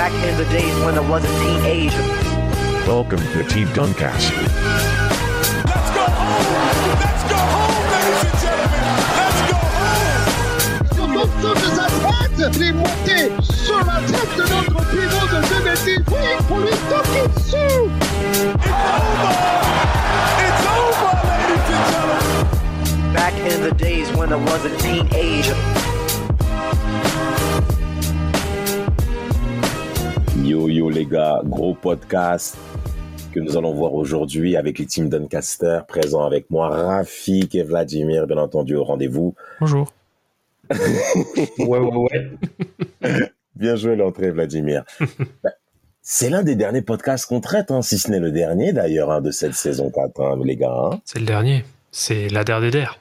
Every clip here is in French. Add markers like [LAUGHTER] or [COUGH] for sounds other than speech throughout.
Back in the days when I was a teenager. Welcome to Team Duncast. Let's go home! Let's go home, ladies and gentlemen! Let's go home! Sur l'ensemble de sa tête, il est sur la tête de notre pivot de 2010. Oui, pour lui toquer dessus. It's over! It's over, ladies and gentlemen! Back in the days when I was a teenager. Yo yo les gars, gros podcast que nous allons voir aujourd'hui avec les teams Doncaster, présents avec moi Rafik et Vladimir, bien entendu au rendez-vous. Bonjour. [LAUGHS] Ouais, ouais, ouais. [LAUGHS] Bien joué l'entrée Vladimir. [LAUGHS] Ben, C'est l'un des derniers podcasts qu'on traite, hein, si ce n'est le dernier d'ailleurs hein, de cette saison 4, hein, les gars. hein. C'est le dernier. C'est la der des der.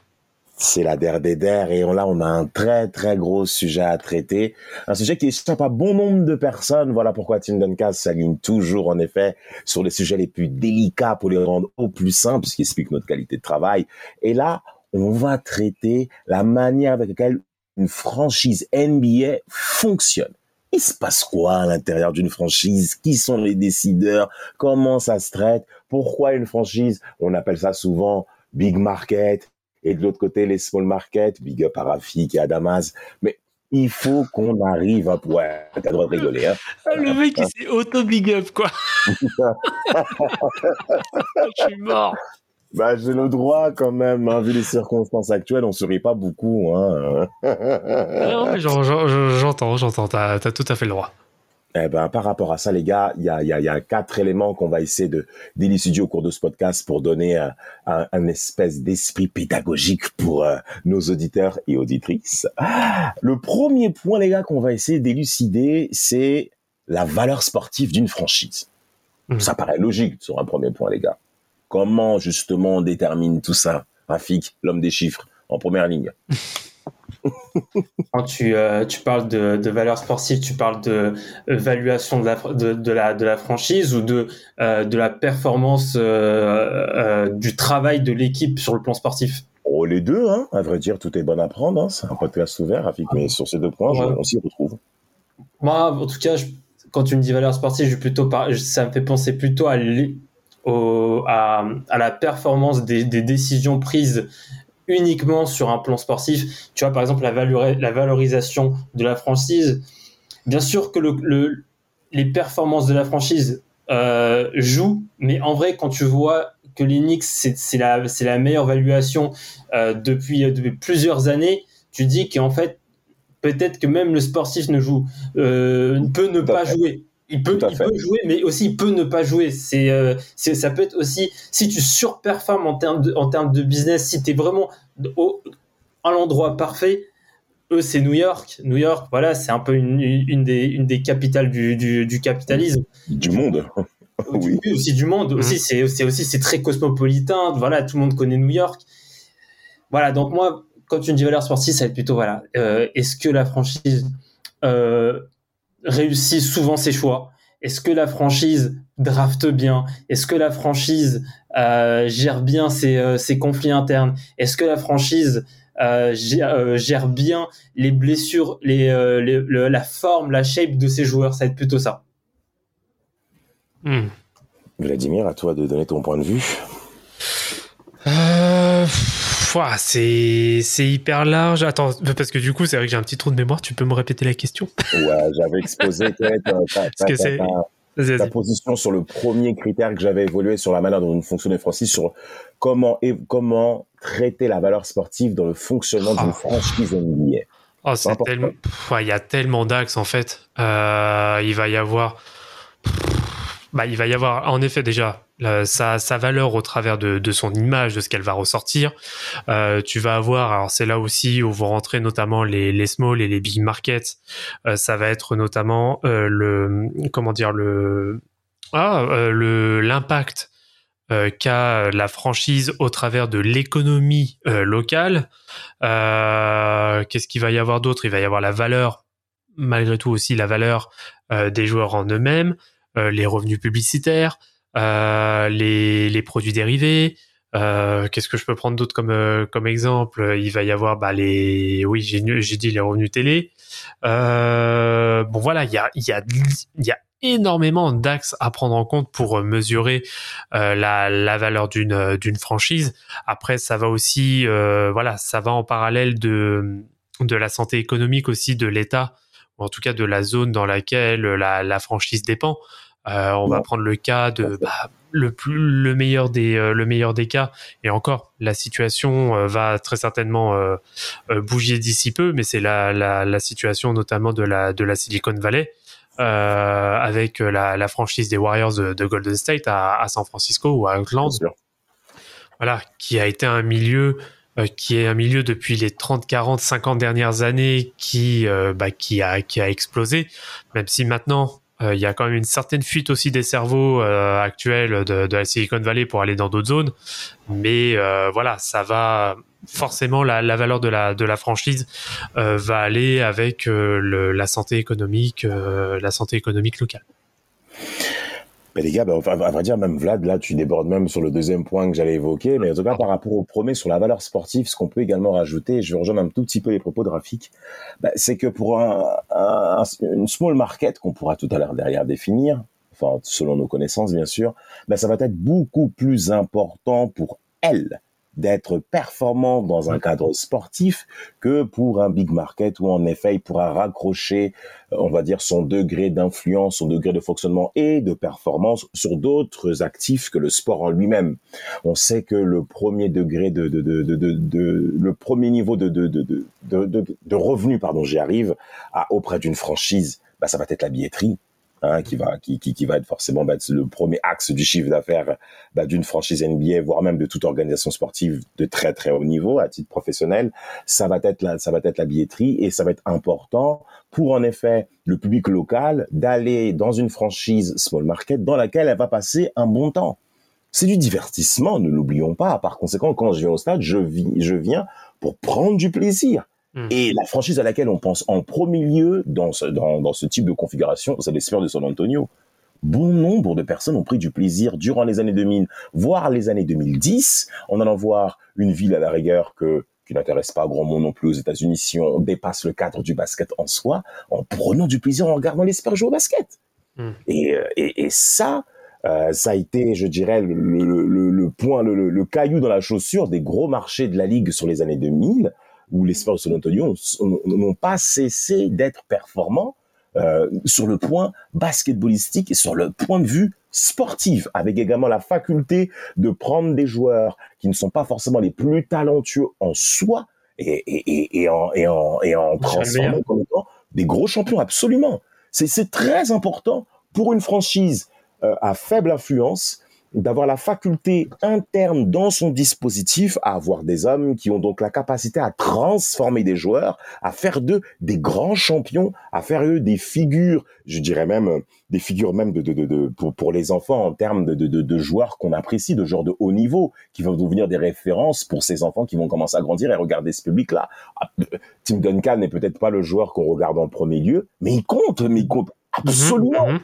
C'est la der des der et on- là on a un très très gros sujet à traiter, un sujet qui échappe à bon nombre de personnes. Voilà pourquoi Team Duncast s'aligne toujours en effet sur les sujets les plus délicats pour les rendre au plus simples, ce qui explique notre qualité de travail. Et là, on va traiter la manière avec laquelle une franchise NBA fonctionne. Il se passe quoi à l'intérieur d'une franchise? Qui sont les décideurs? Comment ça se traite? Pourquoi une franchise On appelle ça souvent big market et de l'autre côté les small market, big up à Rafik et à Damas. Mais il faut qu'on arrive à... Ouais, t'as le droit de rigoler. Hein. le mec, il s'est auto-big up, quoi. [LAUGHS] Je suis mort. Bah, j'ai le droit quand même, hein, vu les circonstances actuelles, on sourit pas beaucoup. Hein. Non, mais j'en- j'en- J'entends, j'entends. T'as as tout à fait le droit. Eh ben, par rapport à ça, les gars, il y a, y, a, y a quatre éléments qu'on va essayer de d'élucider au cours de ce podcast pour donner un, un espèce d'esprit pédagogique pour euh, nos auditeurs et auditrices. Le premier point, les gars, qu'on va essayer d'élucider, c'est la valeur sportive d'une franchise. Mhm. Ça paraît logique sur un premier point, les gars. Comment justement on détermine tout ça? Rafik, l'homme des chiffres, en première ligne. [LAUGHS] Quand tu, euh, tu parles de, de valeur sportive, tu parles de la, fr- de, de la, de la franchise ou de, euh, de la performance euh, euh, du travail de l'équipe sur le plan sportif? Oh, les deux, hein. À vrai dire, tout est bon à prendre. Hein. C'est un podcast ouvert, Rafik, mais sur ces deux points, je- on s'y retrouve. Moi, en tout cas, je- quand tu me dis valeur sportive, je plutôt par- ça me fait penser plutôt à, l'é- au- à, à la performance des, des décisions prises uniquement sur un plan sportif. Tu vois, par exemple, la, valorisation de la franchise. Bien sûr que le, le- les performances de la franchise euh, jouent, mais en vrai, quand tu vois que l'Enix, c'est c'est la, meilleure valuation euh, depuis, depuis plusieurs années, tu dis qu'en fait, peut-être que même le sportif ne joue, euh, peut ne pas jouer. Il peut, il jouer, mais aussi il peut ne pas jouer. C'est, euh, c'est, ça peut être aussi si tu surperformes en termes de, en termes de business, si tu es vraiment au, à l'endroit parfait. Eux, c'est New York. New York, voilà, c'est un peu une, une, des, une des capitales du, du, du capitalisme. Du monde. [LAUGHS] oui. Oui, aussi du monde. Mhm. Aussi, c'est, c'est aussi c'est très cosmopolitain. Voilà, tout le monde connaît New York. Voilà, donc moi, quand tu me dis valeur sportive, ça va être plutôt voilà. euh, est-ce que la franchise euh, réussit souvent ses choix Est-ce que la franchise drafte bien? Est-ce que la franchise euh, gère bien ses, euh, ses conflits internes? Est-ce que la franchise euh, gère, euh, gère bien les blessures, les, euh, les- le- la forme, la shape de ses joueurs? Ça va être plutôt ça. Hmm. Vladimir, à toi de donner ton point de vue. C'est hyper large. Attends, parce que du coup, c'est vrai que j'ai un petit trou de mémoire. Tu peux me répéter la question? Ouais, j'avais exposé [LAUGHS] peut-être ta, position sur le premier critère que j'avais évolué sur la manière dont fonctionnait Francis, sur comment, et comment traiter la valeur sportive dans le fonctionnement d'une Ah. franchise NBA. Oh, c'est tellement. Il y a tellement d'axes en fait. Euh, il va y avoir. Bah, il va y avoir en effet déjà sa, sa valeur au travers de, de son image, de ce qu'elle va ressortir. Euh, tu vas avoir, alors c'est là aussi où vont rentrer notamment les, les small et les big markets. Euh, ça va être notamment euh, le comment dire le ah l'impact qu'a la franchise au travers de l'économie locale. Qu'est-ce qu'il va y avoir d'autre? Il va y avoir la valeur, malgré tout aussi la valeur des joueurs en eux-mêmes, les revenus publicitaires, euh, les, les produits dérivés, Euh, Qu'est-ce que je peux prendre d'autre comme euh, comme exemple? Il va y avoir bah, les, oui, j'ai dit les revenus télé. Euh, bon voilà, il y a il y a y a énormément d'axes à prendre en compte pour mesurer euh, la, valeur d'une franchise. Après, ça va aussi, euh, voilà, ça va en parallèle de de la santé économique aussi de l'État, ou en tout cas de la zone dans laquelle la, la franchise dépend. Euh, on va prendre le cas de bah, le plus le meilleur des euh, le meilleur des cas. Et encore la situation euh, va très certainement bouger d'ici peu mais c'est la, la la situation notamment de la de la Silicon Valley avec la, la franchise des Warriors de, de Golden State à, à San Francisco ou à Oakland. Voilà, qui a été un milieu qui est un milieu depuis les 30, 40, 50 dernières années qui, euh, bah, qui, a, qui a explosé, même si maintenant il y a quand même une certaine fuite aussi des cerveaux euh, actuels de, de la Silicon Valley pour aller dans d'autres zones. Mais euh, voilà, ça va forcément la, la valeur de la, de la franchise euh, va aller avec euh, le, la santé économique, euh, la santé économique locale. Mais les gars, ben, à vrai dire, même Vlad, là, tu débordes même sur le deuxième point que j'allais évoquer. Mais en tout cas, par rapport au premier, sur la valeur sportive, ce qu'on peut également rajouter, je vais rejoindre un tout petit peu les propos de Rafik, ben, c'est que pour un, un- une small market, qu'on pourra tout à l'heure derrière définir, enfin, selon nos connaissances, bien sûr, ben, ça va être beaucoup plus important pour elle d'être performant dans un cadre sportif que pour un big market où en effet il pourra raccrocher euh, on va dire son degré d'influence, son degré de fonctionnement et de performance sur d'autres actifs que le sport en lui-même. On sait que le premier degré de, de, de, de, le premier niveau de, de, de, de, de, de- de revenu, pardon, j'y arrive, à, auprès d'une franchise, bah, ça va être la billetterie. Hein, qui va qui, qui, qui va être forcément bah, le premier axe du chiffre d'affaires bah, d'une franchise NBA voire même de toute organisation sportive de très très haut niveau à titre professionnel ça va être la ça va être la billetterie et ça va être important pour en effet le public local d'aller dans une franchise small market dans laquelle elle va passer un bon temps. C'est du divertissement, ne l'oublions pas. Par conséquent, quand je viens au stade, je, vis, je viens pour prendre du plaisir. Mm. Et la franchise à laquelle on pense en premier lieu dans ce, dans, dans ce type de configuration, c'est les Spurs de San Antonio. Bon nombre de personnes ont pris du plaisir durant les années 2000, voire les années 2010, en allant voir une ville à la rigueur que qui n'intéresse pas grand monde non plus aux États-Unis si on dépasse le cadre du basket en soi, en prenant du plaisir en regardant les Spurs jouer au basket. Mm. Et, euh, et, et ça, euh, ça a été, je dirais, le, le, le, le point, le caillou dans la chaussure des gros marchés de la ligue sur les années 2000, où les Spurs de San Antonio ont- ont- n'ont pas cessé d'être performants euh, sur le point basketballistique et sur le point de vue sportif, avec également la faculté de prendre des joueurs qui ne sont pas forcément les plus talentueux en soi et, et, et, et en, et en, et en transformant comme étant des gros champions, absolument. C'est c'est très important pour une franchise euh, à faible influence d'avoir la faculté interne dans son dispositif à avoir des hommes qui ont donc la capacité à transformer des joueurs, à faire d'eux des grands champions, à faire eux des figures, je dirais même euh, des figures même de, de, de, de- pour, pour les enfants en termes de, de, de, joueurs qu'on apprécie, de joueurs de haut niveau, qui vont devenir des références pour ces enfants qui vont commencer à grandir et regarder ce public-là. Ah, euh, Tim Duncan n'est peut-être pas le joueur qu'on regarde en premier lieu, mais il compte, mais il compte absolument. Mhm, mhm.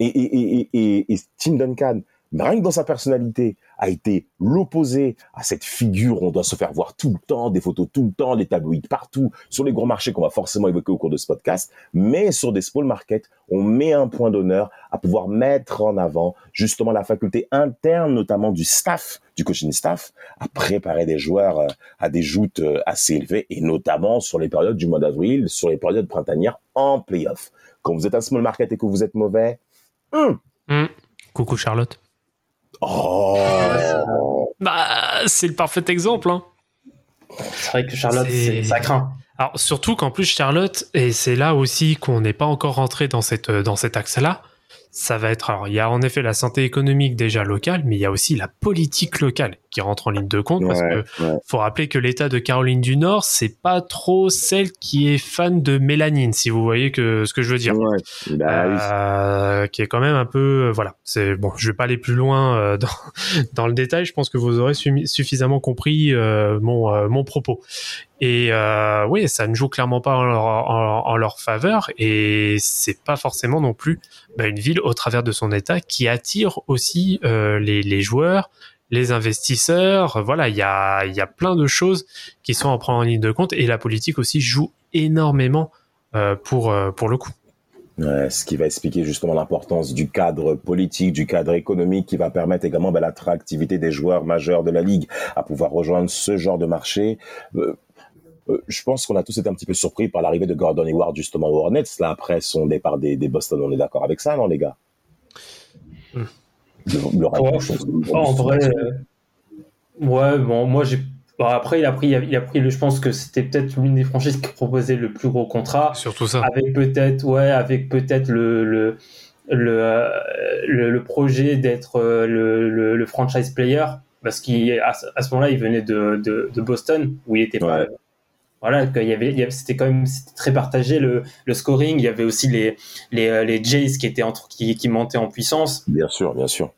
Et, et, et, et, et, et Tim Duncan, rien que dans sa personnalité, a été l'opposé à cette figure on doit se faire voir tout le temps, des photos tout le temps, des tabloïds partout, sur les gros marchés qu'on va forcément évoquer au cours de ce podcast, mais sur des small markets, on met un point d'honneur à pouvoir mettre en avant justement la faculté interne, notamment du staff, du coaching staff, à préparer des joueurs euh, à des joutes euh, assez élevées, et notamment sur les périodes du mois d'avril, sur les périodes printanières en playoff. Quand vous êtes un small market et que vous êtes mauvais, hum, Mhm. Coucou Charlotte. Oh Bah, c'est le parfait exemple. Hein. C'est vrai que Charlotte, C'est- c'est- ça craint. Alors surtout qu'en plus Charlotte, et c'est là aussi qu'on n'est pas encore rentré dans cette dans cet axe-là, ça va être alors il y a en effet la santé économique déjà locale, mais il y a aussi la politique locale qui rentre en ligne de compte parce que Ouais, ouais. faut rappeler que l'État de Caroline du Nord, c'est pas trop celle qui est fan de mélanine, si vous voyez que ce que je veux dire. Ouais, bah oui. Euh, qui est quand même un peu euh, voilà c'est bon je vais pas aller plus loin euh, [LAUGHS] dans, dans le détail je pense que vous aurez suffi- suffisamment compris euh, mon euh, mon propos et euh, oui ça ne joue clairement pas en leur, faveur et c'est pas forcément non plus bah, une ville au travers de son état qui attire aussi euh, les, joueurs les investisseurs. Voilà, il y a, plein de choses qui sont à prendre en ligne de compte et la politique aussi joue énormément euh, pour, pour le coup. Ce qui va expliquer justement l'importance du cadre politique, du cadre économique, qui va permettre également ben, l'attractivité des joueurs majeurs de la ligue à pouvoir rejoindre ce genre de marché. Euh, je pense qu'on a tous été un petit peu surpris par l'arrivée de Gordon Hayward justement aux Hornets là après son départ des, des Boston. On est d'accord avec ça, non les gars? Hmm. Le, le ouais, en vrai, euh, ouais, bon, moi j'ai Bon, après, il a pris, il a pris le, je pense que c'était peut-être l'une des franchises qui proposait le plus gros contrat. Surtout ça. Avec peut-être, ouais, avec peut-être le, le, le, le, le projet d'être euh, le, le, le, franchise player. Parce qu'à à ce moment-là, il venait de, de, de, Boston, où il était pas. Voilà, il y avait, c'était quand même très partagé le, le scoring. Il y avait aussi les, les, les Jays qui étaient entre, qui, qui montaient en puissance. Bien sûr, bien sûr.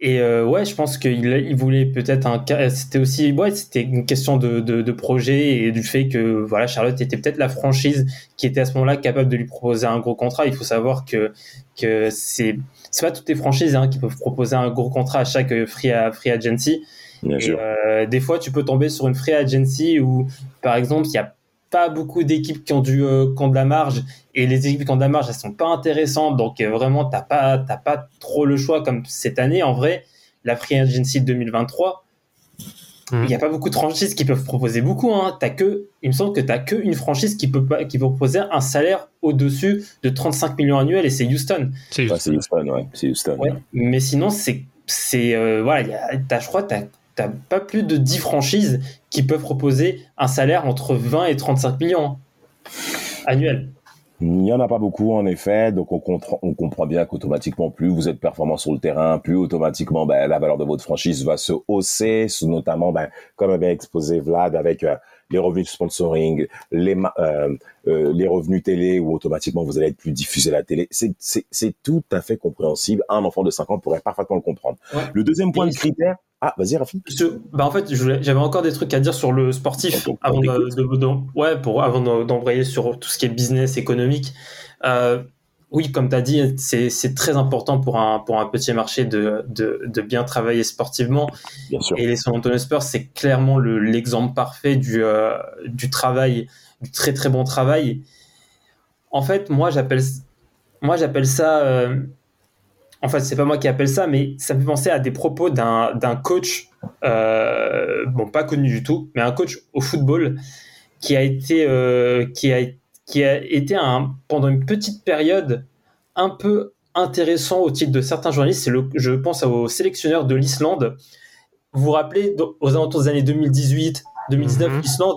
Et euh, ouais, je pense qu'il il voulait peut-être un. C'était aussi ouais, c'était une question de, de, de, projet et du fait que voilà, Charlotte était peut-être la franchise qui était à ce moment-là capable de lui proposer un gros contrat. Il faut savoir que que c'est c'est pas toutes les franchises hein, qui peuvent proposer un gros contrat à chaque free free agency. Bien et, sûr. euh, des fois, tu peux tomber sur une free agency où, par exemple, il y a pas beaucoup d'équipes qui ont du euh, qui ont de la marge et les équipes qui ont de la marge elles sont pas intéressantes donc euh, vraiment t'as pas t'as pas trop le choix comme cette année en vrai la free agency 2023 il n'y a pas beaucoup de franchises qui peuvent proposer beaucoup hein. t'as que il me semble que t'as que une franchise qui peut pas qui peut proposer un salaire au dessus de 35 millions annuels et c'est Houston C'est Ouais, Houston, ouais. C'est Houston. Ouais. mais sinon c'est c'est euh, voilà il y a- t'as je crois t'as pas plus de 10 franchises qui peuvent proposer un salaire entre 20 et 35 millions annuels Il n'y en a pas beaucoup, en effet. Donc, on, comprend, bien qu'automatiquement, plus vous êtes performant sur le terrain, plus automatiquement, ben, la valeur de votre franchise va se hausser, notamment, ben, comme avait exposé Vlad, avec euh, les revenus de sponsoring, les, euh, euh, les revenus télé, où automatiquement vous allez être plus diffusé à la télé. C'est- tout à fait compréhensible. Un enfant de 5 ans pourrait parfaitement le comprendre. Ouais. Le deuxième point Et de critère... Ah, vas-y, Rafi. Bah en fait, j'avais encore des trucs à dire sur le sportif avant de, t'écoute. de- de- ouais, de- d'embrayer sur tout ce qui est business économique. Euh, oui, comme tu as dit, c'est très important pour un pour un petit marché de de, de bien travailler sportivement. Bien sûr. Et les San Antonio Spurs, c'est clairement le- l'exemple parfait du euh, du travail, du très très bon travail. En fait, moi j'appelle moi j'appelle ça. euh, en fait, c'est pas moi qui appelle ça, mais ça me fait penser à des propos d'un coach, euh, bon, pas connu du tout, mais un coach au football qui a été, qui a, qui a été un, pendant une petite période un peu intéressant au titre de certains journalistes. C'est le, je pense au sélectionneur de l'Islande. Vous vous rappelez, aux alentours des années 2018, 2019, Mhm. l'Islande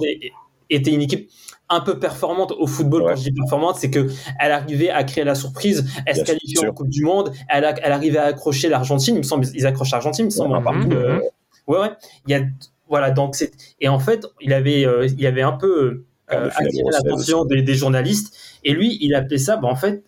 était une équipe un peu performante au football. Ouais. Quand je dis performante, c'est que elle arrivait à créer la surprise, elle se qualifiait en Coupe du Monde, elle, a- elle arrivait à accrocher l'Argentine. Il me semble, ils accrochent l'Argentine, il me semble. Ouais, partout, euh, ouais, ouais. Il y a, voilà, donc c'est, et en fait, il avait, euh, il avait un peu euh, française. l'attention des, des journalistes. Et lui, il appelait ça, bah, en fait,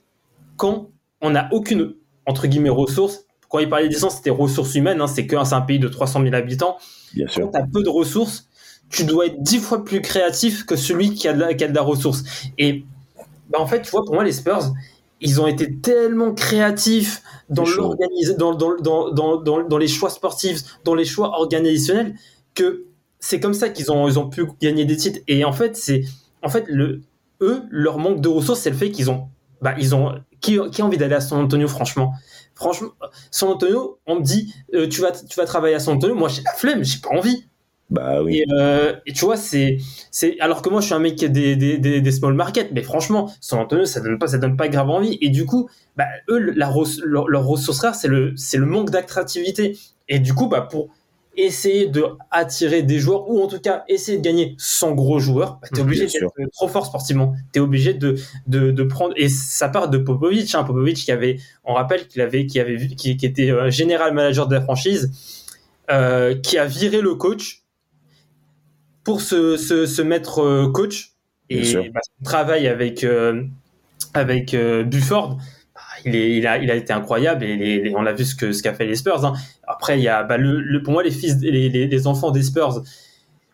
quand on n'a aucune, entre guillemets, ressource, quand il parlait d'essence, c'était ressources humaines, hein, c'est que c'est un pays de 300 000 habitants. Bien sûr. Quand tu as peu de ressources, tu dois être dix fois plus créatif que celui qui a de la, qui a de la ressource. Et bah, en fait, tu vois, pour moi, les Spurs, ils ont été tellement créatifs dans, dans, dans, dans, dans, dans les choix sportifs, dans les choix organisationnels, que c'est comme ça qu'ils ont, ils ont pu gagner des titres. Et en fait, c'est en fait le, eux, leur manque de ressources, c'est le fait qu'ils ont, bah, ils ont, qui, qui a envie d'aller à San Antonio, franchement? Franchement, San Antonio, on me dit, euh, tu vas, tu vas travailler à San Antonio. Moi, j'ai la flemme, j'ai pas envie. Bah oui. Et, euh, et tu vois, c'est, c'est, alors que moi, je suis un mec qui a des, des, des, des small market, mais franchement, San Antonio, ça donne pas, ça donne pas grave envie. Et du coup, bah, eux, la, leur, leur ressource rare, c'est le, c'est le manque d'attractivité. Et du coup, bah, pour essayer de attirer des joueurs, ou en tout cas, essayer de gagner sans gros joueurs, bah, t'es Mhm, obligé d'être trop fort sportivement. T'es obligé de, de, de prendre, et ça part de Popovic, hein, Popovic qui avait, on rappelle qu'il avait, qui avait vu, qui, qui était euh, général manager de la franchise, euh, qui a viré le coach pour se, se, se mettre euh, coach. Et bah, son travail avec euh, avec euh, Bufford il, est, il, a, il a été incroyable et les- les- on a vu ce que ce qu'a fait les Spurs hein. après il y a bah, le, le- pour moi les fils les, les, les enfants des Spurs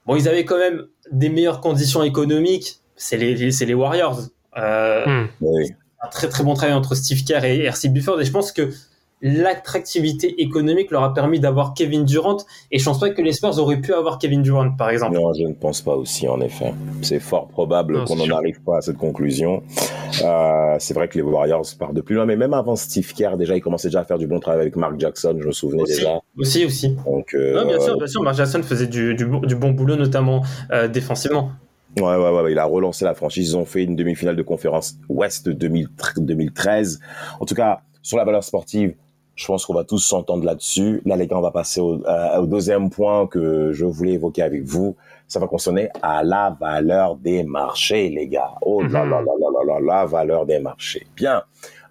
bon ils avaient quand même des meilleures conditions économiques c'est les, les- c'est les Warriors Euh, Hmm. Oui. un très très bon travail entre Steve Kerr et RC Bufford et je pense que l'attractivité économique leur a permis d'avoir Kevin Durant. Et je pense pas que les Spurs auraient pu avoir Kevin Durant, par exemple. Non, je ne pense pas aussi, en effet. C'est fort probable qu'on n'en arrive pas à cette conclusion. Euh, c'est vrai que les Warriors partent de plus loin, mais même avant Steve Kerr, déjà, il commençait déjà à faire du bon travail avec Mark Jackson, je me souvenais Aussi, déjà. aussi, aussi. Donc, euh, Non, bien sûr, bien sûr. Mark Jackson faisait du, du, bon- du bon boulot, notamment euh, défensivement. Ouais, ouais, ouais, il a relancé la franchise. Ils ont fait une demi-finale de conférence Ouest 2000 2013. En tout cas, sur la valeur sportive, je pense qu'on va tous s'entendre là-dessus. Là, les gars, on va passer au, euh, au deuxième point que je voulais évoquer avec vous. Ça va concerner à la valeur des marchés, les gars. Oh là Mhm. là là là là là, la valeur des marchés. Bien.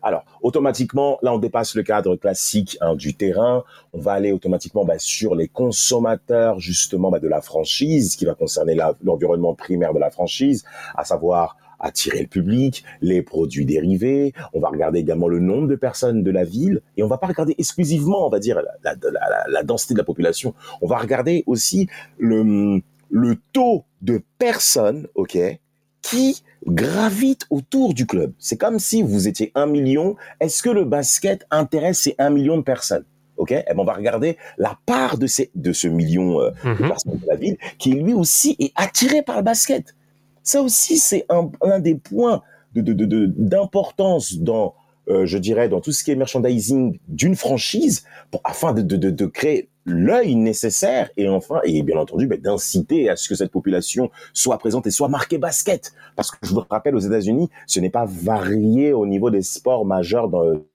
Alors, automatiquement, là, on dépasse le cadre classique hein, du terrain. On va aller automatiquement bah, sur les consommateurs, justement, bah, de la franchise, qui va concerner l'environnement primaire de la franchise, à savoir attirer le public, les produits dérivés. On va regarder également le nombre de personnes de la ville et on va pas regarder exclusivement, on va dire, la, la, la- la- la densité de la population. On va regarder aussi le, le taux de personnes, ok, qui gravitent autour du club. C'est comme si vous étiez un million. Est-ce que le basket intéresse ces un million de personnes? Ok, Eh ben, on va regarder la part de ces de ce million euh, de Mhm. personnes de la ville qui lui aussi est attiré par le basket. Ça aussi, c'est un, un des points d'importance dans, euh, je dirais, dans tout ce qui est merchandising d'une franchise, pour, afin de, créer l'œil nécessaire et enfin, et bien entendu, ben, d'inciter à ce que cette population soit présente et soit marquée basket. Parce que je vous rappelle, aux États-Unis, ce n'est pas varié au niveau des sports majeurs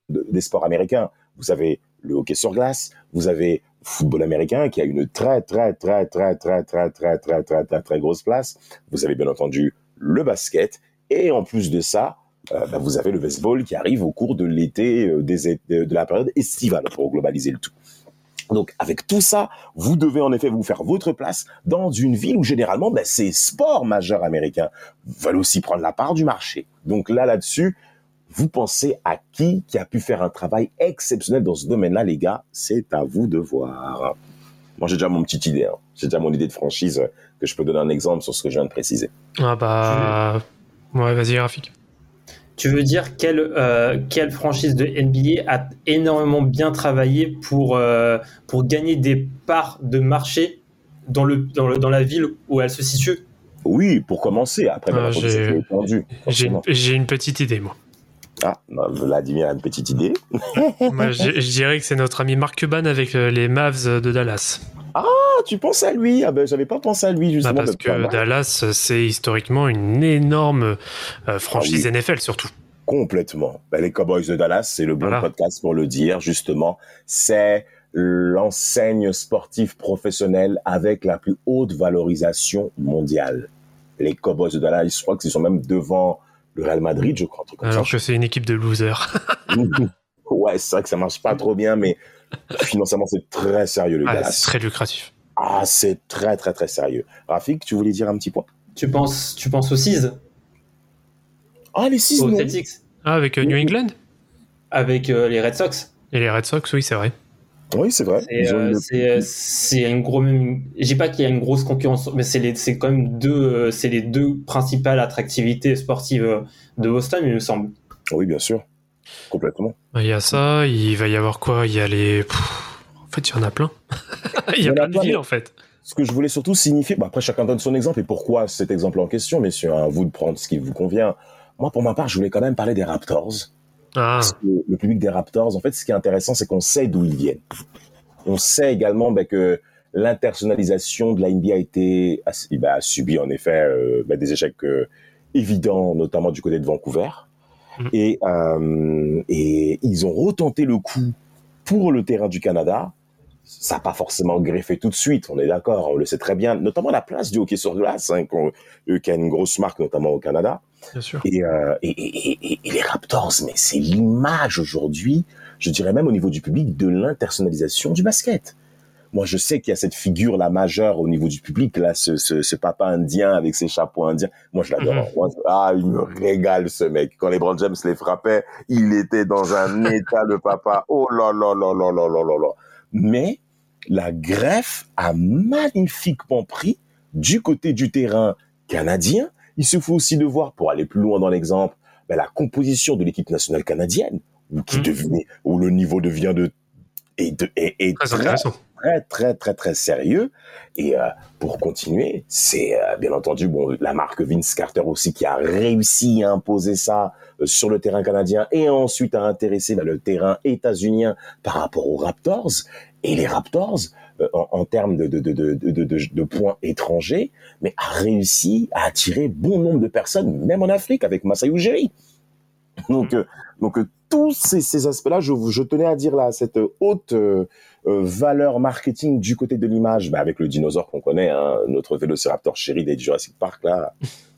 des sports américains. Vous avez le hockey sur glace, vous avez football américain qui a une très très très très très très très très très très très grosse place. Vous avez bien entendu le basket et en plus de ça, euh, ben, vous avez le baseball qui arrive au cours de l'été euh, de, la période estivale pour globaliser le tout. Donc avec tout ça, vous devez en effet vous faire votre place dans une ville où généralement ben, ces sports majeurs américains veulent aussi prendre la part du marché. Donc là là-dessus, vous pensez à qui qui a pu faire un travail exceptionnel dans ce domaine-là, les gars? C'est à vous de voir. Moi, j'ai déjà mon petite idée. hein. J'ai déjà mon idée de franchise euh, que je peux donner un exemple sur ce que je viens de préciser. Ah bah. Ouais, vas-y, graphique. Tu veux dire quelle, euh, quelle franchise de NBA a énormément bien travaillé pour, euh, pour gagner des parts de marché dans, le, dans, le, dans la ville où elle se situe? Oui, pour commencer. Après, Ah, j'ai une petite idée, moi. Ah, bah, Vladimir a une petite idée. [LAUGHS] moi je, je dirais que c'est notre ami Mark Cuban avec euh, les Mavs de Dallas. Ah, tu penses à lui? Ah ben, j'avais pas pensé à lui, Bah, justement. parce pas que. Dallas, c'est historiquement une énorme euh, franchise Ah NFL, surtout. Complètement. Ben, les Cowboys de Dallas, c'est le bon Voilà. podcast pour le dire, justement. C'est l'enseigne sportive professionnelle avec la plus haute valorisation mondiale. Les Cowboys de Dallas, je crois qu'ils sont même devant le Real Madrid, je crois, un truc comme Alors ça. que c'est une équipe de losers. [LAUGHS] ouais, c'est vrai que ça marche pas trop bien, mais financièrement, c'est très sérieux, le Ah, Dallas. c'est très lucratif. Ah, c'est très, très, très sérieux. Rafik, tu voulais dire un petit point? Tu penses, tu penses aux Seas, Ah, les six, aux. Celtics, Ah, avec euh, New England? Avec euh, les Red Sox Et les Red Sox, oui, c'est vrai. Oui, c'est vrai. C'est euh, une- euh, dis pas qu'il y a une grosse concurrence, mais c'est les, c'est quand même deux, euh, c'est les deux principales attractivités sportives euh, de Boston, il me semble. Oui, bien sûr. Complètement. Il y a ça, il va y avoir quoi? Il y a les. Pff, En fait, il y en a plein. il [LAUGHS] y Il y a en a plein de villes, mais- en fait. Ce que je voulais surtout signifier, bon, après chacun donne son exemple et pourquoi cet exemple en question, messieurs, à vous de prendre ce qui vous convient. Moi, pour ma part, je voulais quand même parler des Raptors. Ah, Parce que le public des Raptors, en fait, ce qui est intéressant, c'est qu'on sait d'où ils viennent. On sait également ben, que l'intersonnalisation de la NBA a été ben, a subi en effet euh, ben, des échecs euh, évidents, notamment du côté de Vancouver. Mhm. Et, euh, et ils ont retenté le coup pour le terrain du Canada. Ça n'a pas forcément greffé tout de suite, on est d'accord, on le sait très bien, notamment la place du hockey sur glace, hein, euh, qui a une grosse marque notamment au Canada. bien sûr. Et, euh, et, les Raptors, mais c'est l'image aujourd'hui, je dirais même au niveau du public, de l'intersonnalisation du basket. Moi, je sais qu'il y a cette figure là majeure au niveau du public, là, ce, ce, ce papa indien avec ses chapeaux indiens. Moi, je l'adore. Mhm. Ah, il me régale ce mec. Quand les Brown James les frappaient, il était dans un [LAUGHS] état de papa. Oh là là là là là là là là. Mais la greffe a magnifiquement pris du côté du terrain canadien. Il se faut aussi de voir, pour aller plus loin dans l'exemple, ben, la composition de l'équipe nationale canadienne. où, qui Mhm. devenait, où le niveau devient de Très très, très très très très sérieux et euh, pour continuer c'est euh, bien entendu bon la marque Vince Carter aussi qui a réussi à imposer ça sur le terrain canadien et ensuite à intéresser bah, le terrain états-unien par rapport aux Raptors. Et les Raptors euh, en, termes de, points étrangers mais a réussi à attirer bon nombre de personnes même en Afrique avec Masai Ujiri. Donc euh, donc euh, tous ces, aspects-là, je, tenais à dire là cette haute euh, euh, valeur marketing du côté de l'image, bah, avec le dinosaure qu'on connaît, hein, notre Vélociraptor chéri des Jurassic Park là,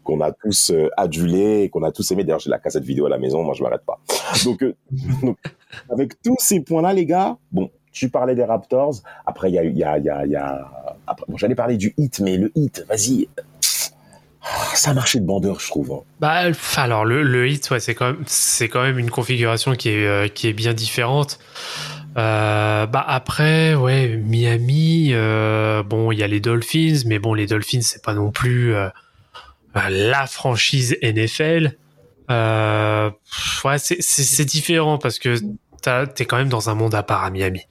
qu'on a tous euh, adulé, qu'on a tous aimé. D'ailleurs, j'ai la cassette vidéo à la maison, moi je m'arrête pas. Donc, euh, [LAUGHS] donc, avec tous ces points-là, les gars, bon, tu parlais des Raptors. Après, il y a, il y a, il y a, y a... Après, bon, j'allais parler du hit, mais le hit, vas-y. Ah, Ça a marché de bandeur, je trouve. hein. Bah, alors le, le hit, ouais, c'est quand même, c'est quand même une configuration qui est, euh, qui est bien différente. Euh, bah après, ouais, Miami, euh, bon, il y a les Dolphins, mais bon, les Dolphins, c'est pas non plus la franchise NFL. Euh, ouais, c'est, différent parce que t'es quand même dans un monde à part à Miami.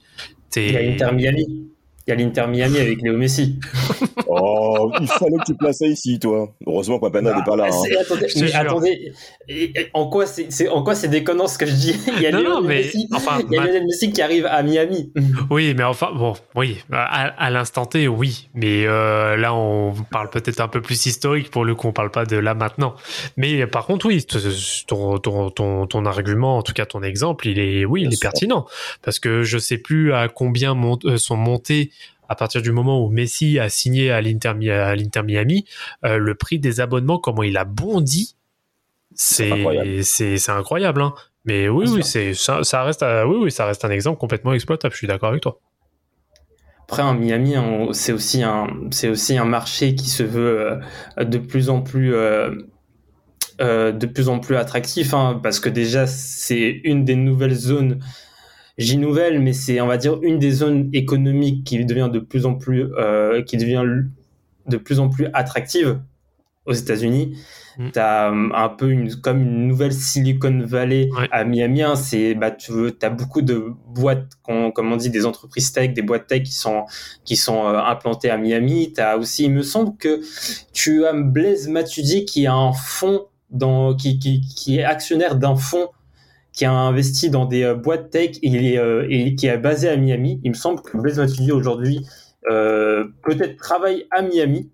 Il y a Miami. Il y a l'Inter Miami avec Léo Messi. [LAUGHS] Oh, il fallait que tu places ça ici, toi. Heureusement que Papa n'est pas là. hein. C'est- attendez, mais attendez, et- et en quoi c'est c'est- en quoi c'est déconnant ce que je dis? Il y a Non, non, mais Messi, enfin, il y a ma- Lionel Messi qui arrive à Miami. Oui, mais enfin, bon, oui, à, à l'instant T, oui. Mais euh, là, on parle peut-être un peu plus historique pour le coup, on parle pas de là maintenant. Mais par contre, oui, ton, ton, ton, ton argument, en tout cas ton exemple, il est, oui, il est sûr. pertinent. Parce que je sais plus à combien mont- euh, sont montés à partir du moment où Messi a signé à l'Inter Miami, euh, le prix des abonnements, comment il a bondi, c'est incroyable. c'est incroyable. Hein. Mais oui, Bien oui, c'est ça, ça reste, euh, oui, oui, ça reste un exemple complètement exploitable. Je suis d'accord avec toi. Après, en Miami, c'est aussi un, c'est aussi un marché qui se veut euh, de plus en plus, euh, de plus en plus attractif, hein, parce que déjà, c'est une des nouvelles zones. J'y nouvelle, mais c'est, on va dire, une des zones économiques qui devient de plus en plus, euh, qui devient de plus en plus attractive aux États-Unis. Mm. T'as euh, un peu une, comme une nouvelle Silicon Valley Ouais. à Miami. hein. c'est, bah, tu veux, t'as beaucoup de boîtes, comme on dit, des entreprises tech, des boîtes tech qui sont, qui sont euh, implantées à Miami. T'as aussi, il me semble que tu as Blaise Matuidi qui a un fonds dans, qui, qui, qui est actionnaire d'un fonds qui a investi dans des euh, boîtes tech et, euh, et qui est basé à Miami. Il me semble que Blaise Matuidi aujourd'hui euh, peut-être travaille à Miami.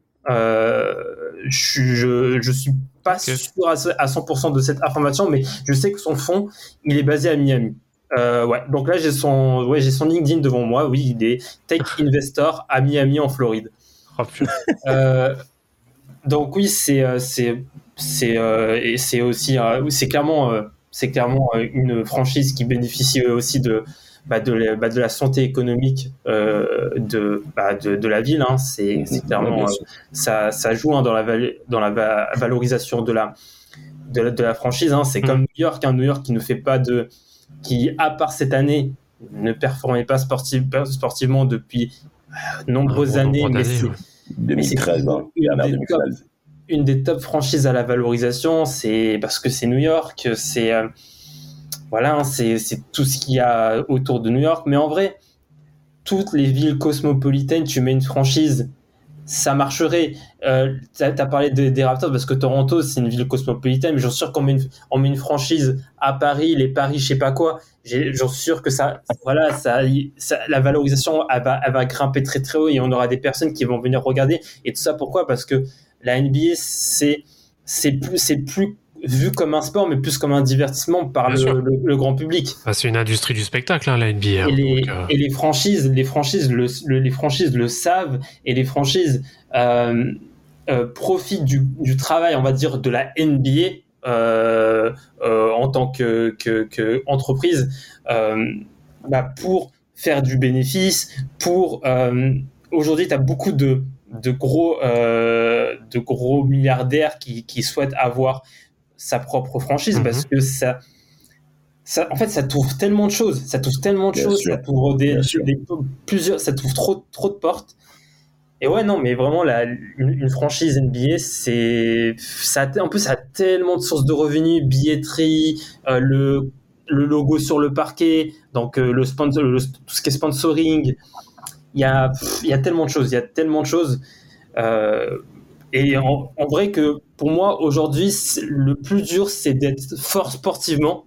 Je, je, suis pas Ok. sûr à, ce- à 100% de cette information, mais je sais que son fonds, il est basé à Miami. Euh, ouais, donc là j'ai son, ouais, j'ai son LinkedIn devant moi. Oui, il est tech [LAUGHS] investor à Miami en Floride. Oh. Euh, donc oui, c'est c'est c'est euh, et c'est aussi c'est clairement c'est clairement euh, une franchise qui bénéficie aussi de bah, de, la, bah, de la santé économique euh, de, bah, de de la ville. Hein. C'est c'est clairement bien euh, ça ça joue hein, dans la dans la va- valorisation de la de la, de la franchise. Hein. C'est Mm. comme New York, un New York qui ne fait pas de qui à part cette année ne performait pas sportive, sportivement depuis euh, nombreuses Un bon années, nombre mais c'est- ouais. 2013, hein. une Dernière des 2013. Une des top franchises à la valorisation, c'est parce que c'est New York, c'est euh, voilà, hein, c'est tout ce qu'il y a autour de New York. Mais en vrai, toutes les villes cosmopolitaines, tu mets une franchise, ça marcherait. Euh, T'as as parlé de- des Raptors parce que Toronto, c'est une ville cosmopolitaine, mais j'en suis sûr qu'on met, met une franchise à Paris, les Paris, je sais pas quoi. J'en suis sûr que ça, voilà, ça, ça- la valorisation, elle va, elle va grimper très très haut et on aura des personnes qui vont venir regarder. Et tout ça pourquoi? Parce que la NBA, c'est c'est plus, c'est plus vu comme un sport, mais plus comme un divertissement par le, sûr. le- le grand public. C'est une industrie du spectacle, hein, la NBA. hein. Et les, Donc, euh, et les franchises, les franchises, le, le- les franchises le savent et les franchises euh, euh, profitent du, du travail, on va dire, de la NBA euh, euh, en tant que, que, que entreprise euh, bah, pour faire du bénéfice. Pour euh, aujourd'hui, tu as beaucoup de de gros euh, de gros milliardaires qui, qui souhaitent avoir sa propre franchise Mhm. parce que ça ça, en fait, ça t'ouvre tellement de choses. Ça t'ouvre tellement de Bien choses. sûr. Ça t'ouvre des, des- plusieurs. Ça t'ouvre trop, trop de portes. Et ouais, non, mais vraiment, la, une, une franchise NBA, c'est, ça, en plus, ça a tellement de sources de revenus, billetterie, euh, le, le logo sur le parquet, donc euh, le sponsor, le- tout ce qui est sponsoring. Il y a, il y a tellement de choses, il y a tellement de choses. Euh, et en, en vrai que pour moi aujourd'hui, le plus dur, c'est d'être fort sportivement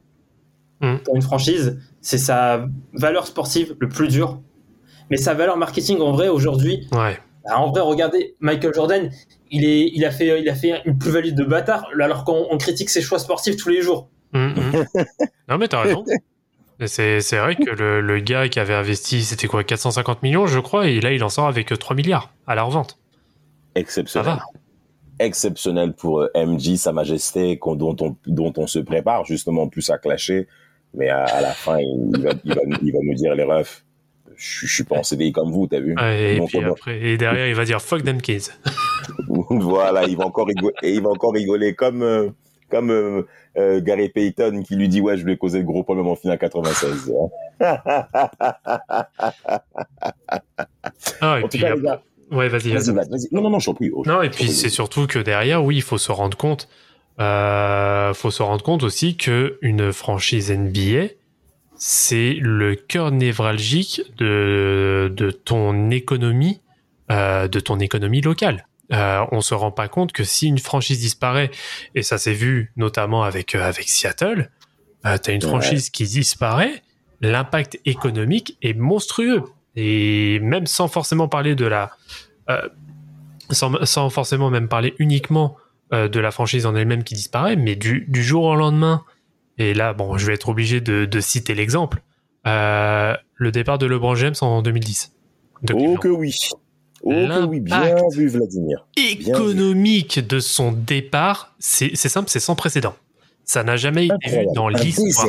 pour une franchise. C'est sa valeur sportive le plus dur. Mais sa valeur marketing en vrai aujourd'hui, Ouais. bah, en vrai, regardez, Michael Jordan, il, est, il, a, fait, il a fait une plus-value de bâtard, alors qu'on on critique ses choix sportifs tous les jours. Hum, hum. [LAUGHS] non, mais t'as raison. C'est vrai que le, le gars qui avait investi, c'était quoi, 450 millions, je crois, et là, il en sort avec euh, 3 milliards à la revente. Ça Exceptionnel. va. Exceptionnel pour euh, MJ, Sa Majesté, dont on, dont on se prépare justement plus à clasher. Mais à, à la fin, il va, il va, il va nous dire les refs. Je, je suis pas en CDI comme vous, t'as vu? Ouais, et Donc, puis on- après, et derrière, il va dire fuck them kids. [LAUGHS] voilà, il va encore rigoler, et il va encore rigoler comme euh, comme euh, euh, Gary Payton qui lui dit ouais je lui ai causé le gros problème en finale 96. [LAUGHS] Ah, et en tout puis, cas les après- gars, ouais, vas-y, vas-y, vas-y. Non non non, je prie. oh, Non, et puis c'est surtout que derrière, oui, il faut se rendre compte, euh, faut se rendre compte aussi que une franchise NBA, c'est le cœur névralgique de, de ton économie, euh, de ton économie locale. Euh, on se rend pas compte que si une franchise disparaît, et ça s'est vu notamment avec euh, avec Seattle, euh, t'as une Ouais. franchise qui disparaît, l'impact économique est monstrueux. Et même sans forcément parler de la, euh, sans, sans forcément même parler uniquement euh, de la franchise en elle-même qui disparaît, mais du, du jour au lendemain, et là, bon, je vais être obligé de, de citer l'exemple, le départ de LeBron James en 2010. de Oh que oui. Oh que oui, bien vu Vladimir. économique de son départ, c'est simple, c'est sans précédent. Ça n'a jamais été vu dans l'histoire.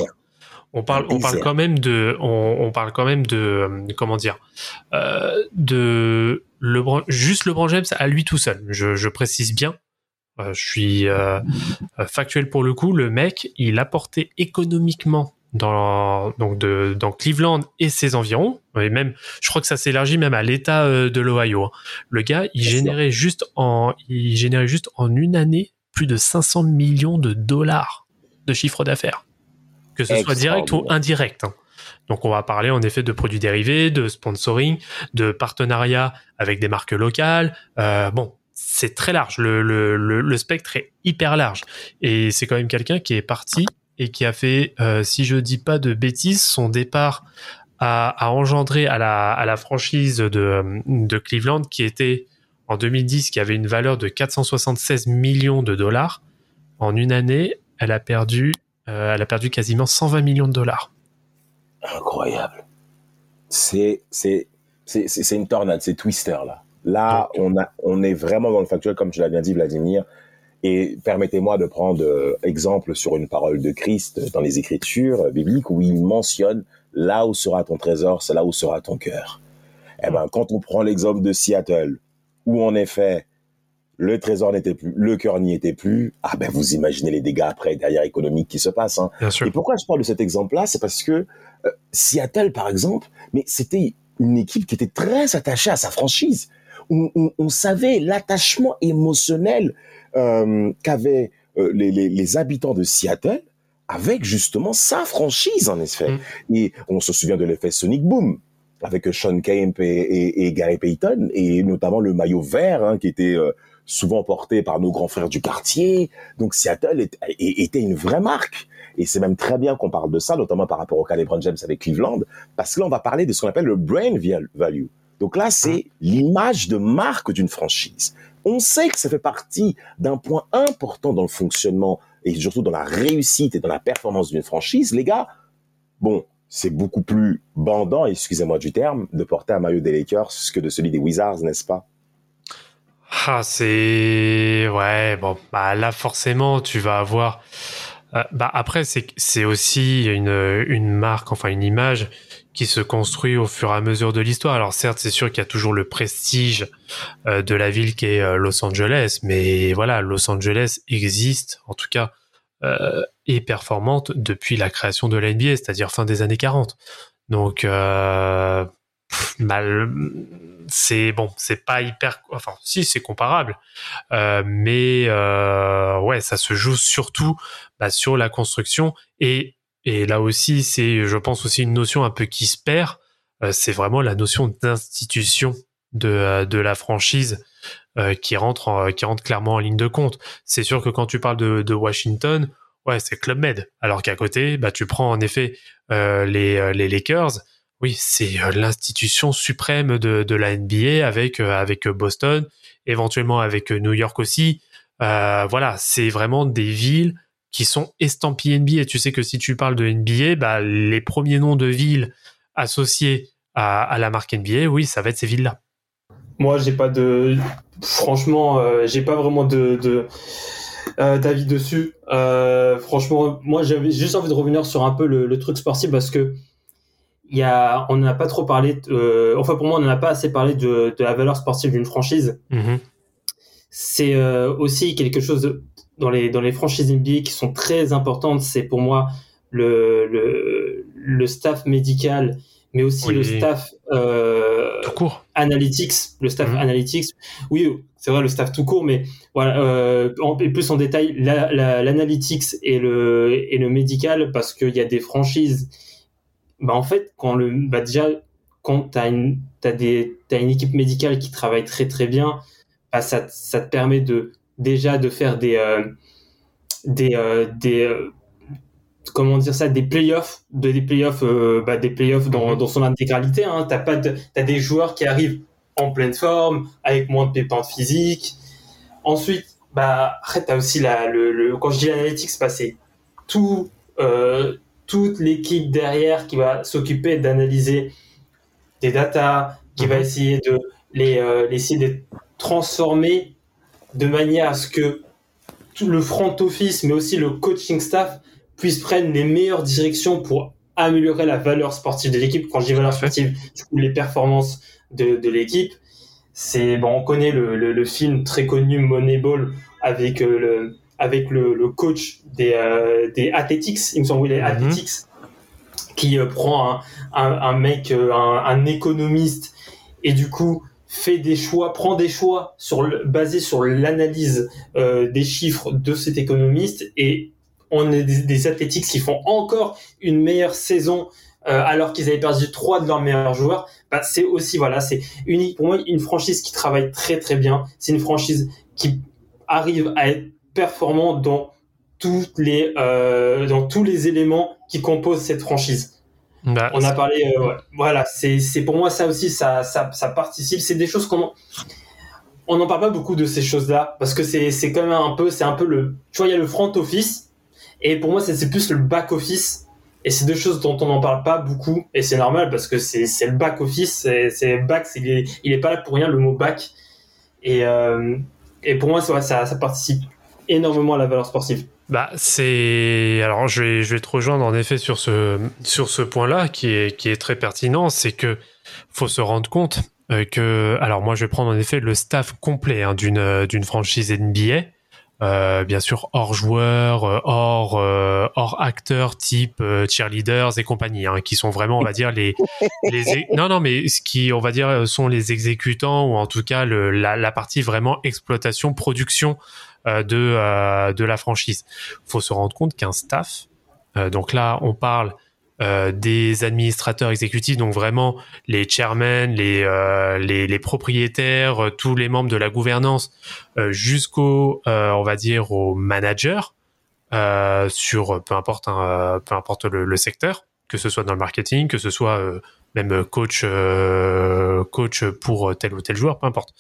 On parle, on quand même de, on, on parle quand même de, comment dire, euh, de LeBron, juste LeBron James à lui tout seul. Je, je précise bien. Euh, je suis euh, factuel pour le coup. Le mec, il apportait économiquement dans donc de dans Cleveland et ses environs et même je crois que ça s'élargit même à l'État euh, de l'Ohio. hein. Le gars, il générait juste en il générait juste en une année plus de 500 millions de dollars de chiffre d'affaires, que ce soit direct ou indirect. hein. Donc on va parler en effet de produits dérivés, de sponsoring, de partenariats avec des marques locales. Euh, bon, c'est très large. Le, le, le, le spectre est hyper large. Et c'est quand même quelqu'un qui est parti et qui a fait, euh, si je dis pas de bêtises, son départ a, a engendré à la, à la franchise de, de Cleveland qui était en 2010, qui avait une valeur de 476 millions de dollars. En une année, elle a perdu, euh, elle a perdu quasiment 120 millions de dollars. Incroyable. C'est c'est c'est c'est c'est une tornade, c'est Twister là. Là, on a on est vraiment dans le factuel comme tu l'as bien dit Vladimir. Et permettez-moi de prendre euh, exemple sur une parole de Christ dans les Écritures bibliques où il mentionne là où sera ton trésor, c'est là où sera ton cœur. Eh ben, quand on prend l'exemple de Seattle, où en effet le trésor n'était plus, le cœur n'y était plus, ah ben vous imaginez les dégâts après derrière économiques qui se passent. Hein. Bien sûr. Et pourquoi je parle de cet exemple-là? C'est parce que euh, Seattle, par exemple, mais c'était une équipe qui était très attachée à sa franchise. On, on- on savait l'attachement émotionnel euh, qu'avaient euh, les, les- les habitants de Seattle avec justement sa franchise, en effet. Et on se souvient de l'effet Sonic Boom avec Sean Kemp et, et- et Gary Payton, et notamment le maillot vert hein, qui était euh, souvent porté par nos grands frères du quartier. Donc Seattle est- est- était une vraie marque. Et c'est même très bien qu'on parle de ça, notamment par rapport au cas LeBron James avec Cleveland, parce que là, on va parler de ce qu'on appelle le brain value. Donc là, c'est l'image de marque d'une franchise. On sait que ça fait partie d'un point important dans le fonctionnement et surtout dans la réussite et dans la performance d'une franchise. Les gars, bon, c'est beaucoup plus bandant, excusez-moi du terme, de porter un maillot des Lakers que de celui des Wizards, n'est-ce pas? Ah, c'est ouais bon bah là forcément tu vas avoir euh, bah après c'est aussi une une marque enfin une image qui se construit au fur et à mesure de l'histoire. Alors certes c'est sûr qu'il y a toujours le prestige euh, de la ville qui est euh, Los Angeles, mais voilà Los Angeles existe en tout cas euh, et performante depuis la création de la NBA, c'est-à-dire fin des années 40. Donc mal c'est bon, c'est pas hyper, enfin si c'est comparable, mais ouais, ça se joue surtout bah, sur la construction et et là aussi, c'est, je pense aussi une notion un peu qui se perd. Euh, c'est vraiment la notion d'institution de, euh, de la franchise euh, qui rentre en- qui rentre clairement en ligne de compte. C'est sûr que quand tu parles de, Washington, ouais, c'est Club Med. Alors qu'à côté, bah, tu prends en effet les, les Lakers. Oui, c'est l'institution suprême de, de la NBA avec, avec Boston, éventuellement avec New York aussi. Voilà, c'est vraiment des villes qui sont estampillées NBA. Tu sais que si tu parles de NBA, bah, les premiers noms de villes associés à, à la marque NBA, oui, ça va être ces villes-là. Moi, j'ai pas de. Franchement, euh, j'ai pas vraiment de. de... euh, d'avis dessus. Euh, franchement, moi j'avais juste envie de revenir sur un peu le, le truc sportif parce que y a, on n'a pas trop parlé. euh, enfin, pour moi, on n'en a pas assez parlé de, de la valeur sportive d'une franchise. Mhm. C'est aussi quelque chose dans les dans les franchises NBA qui sont très importantes. C'est pour moi le le, le staff médical, mais aussi Oui. le staff euh, Tout court. analytics, le staff Mhm. analytics. Oui, c'est vrai le staff tout court, mais voilà, euh, en, plus en détail, la- la- l'analytics et le et le médical, parce qu'il y a des franchises. Bah en fait, quand le bah déjà quand t'as une t'as des t'as une équipe médicale qui travaille très très bien, bah ça ça te permet de déjà de faire des euh, des euh, des euh, comment dire ça des playoffs de des playoffs bah, des playoffs dans, Mhm. dans son intégralité hein. t'as pas de, t'as des joueurs qui arrivent en pleine forme avec moins de pépins physiques ensuite bah après t'as aussi la le, le quand je dis analytics bah, c'est tout toute l'équipe derrière qui va s'occuper d'analyser des datas qui va Mhm. essayer de les, les essayer de transformer de manière à ce que tout le front office, mais aussi le coaching staff puissent prendre les meilleures directions pour améliorer la valeur sportive de l'équipe. Quand je dis valeur sportive, du coup, les performances de, de l'équipe. C'est bon, on connaît le, le, le film très connu Moneyball avec euh, le avec le, le coach des euh, des Athletics, il me semble, oui, les Mhm. Athletics, qui euh, prend un, un, un mec, un, un économiste, et du coup fait des choix, prend des choix sur le, basés sur l'analyse euh, des chiffres de cet économiste, et on est des, Athletics qui font encore une meilleure saison euh, alors qu'ils avaient perdu trois de leurs meilleurs joueurs. Bah, c'est aussi voilà, c'est unique pour moi une franchise qui travaille très très bien. C'est une franchise qui arrive à être performant dans les euh, dans tous les éléments qui composent cette franchise. Bah, On a parlé, euh, voilà, c'est pour moi ça aussi, ça ça, ça participe. C'est des choses qu'on on n'en parle pas beaucoup de ces choses-là parce que c'est quand même un peu c'est un peu le tu vois il y a le front office et pour moi c'est plus le back office et c'est deux choses dont on n'en parle pas beaucoup et c'est normal parce que c'est le back office c'est back il est, il est pas là pour rien le mot back et euh, et pour moi ça participe énormément à la valeur sportive. Bah, c'est alors je vais je vais te rejoindre en effet sur ce sur ce point-là qui est qui est très pertinent, c'est que faut se rendre compte euh, que alors moi je vais prendre en effet le staff complet hein, d'une d'une franchise NBA. Euh, bien sûr hors joueurs, euh, hors euh, hors acteurs type cheerleaders et compagnie, hein, qui sont vraiment on va dire les les non non mais ce qui on va dire sont les exécutants ou en tout cas la, la partie vraiment exploitation production de euh, de la franchise. Faut se rendre compte qu'un staff, euh, donc là on parle euh, des administrateurs exécutifs, donc vraiment les chairmen, les euh, les, propriétaires, euh, tous les membres de la gouvernance, euh, jusqu'au euh, on va dire aux managers euh, sur peu importe euh, peu importe le, le secteur, que ce soit dans le marketing, que ce soit euh, même coach euh, coach pour tel ou tel joueur, peu importe.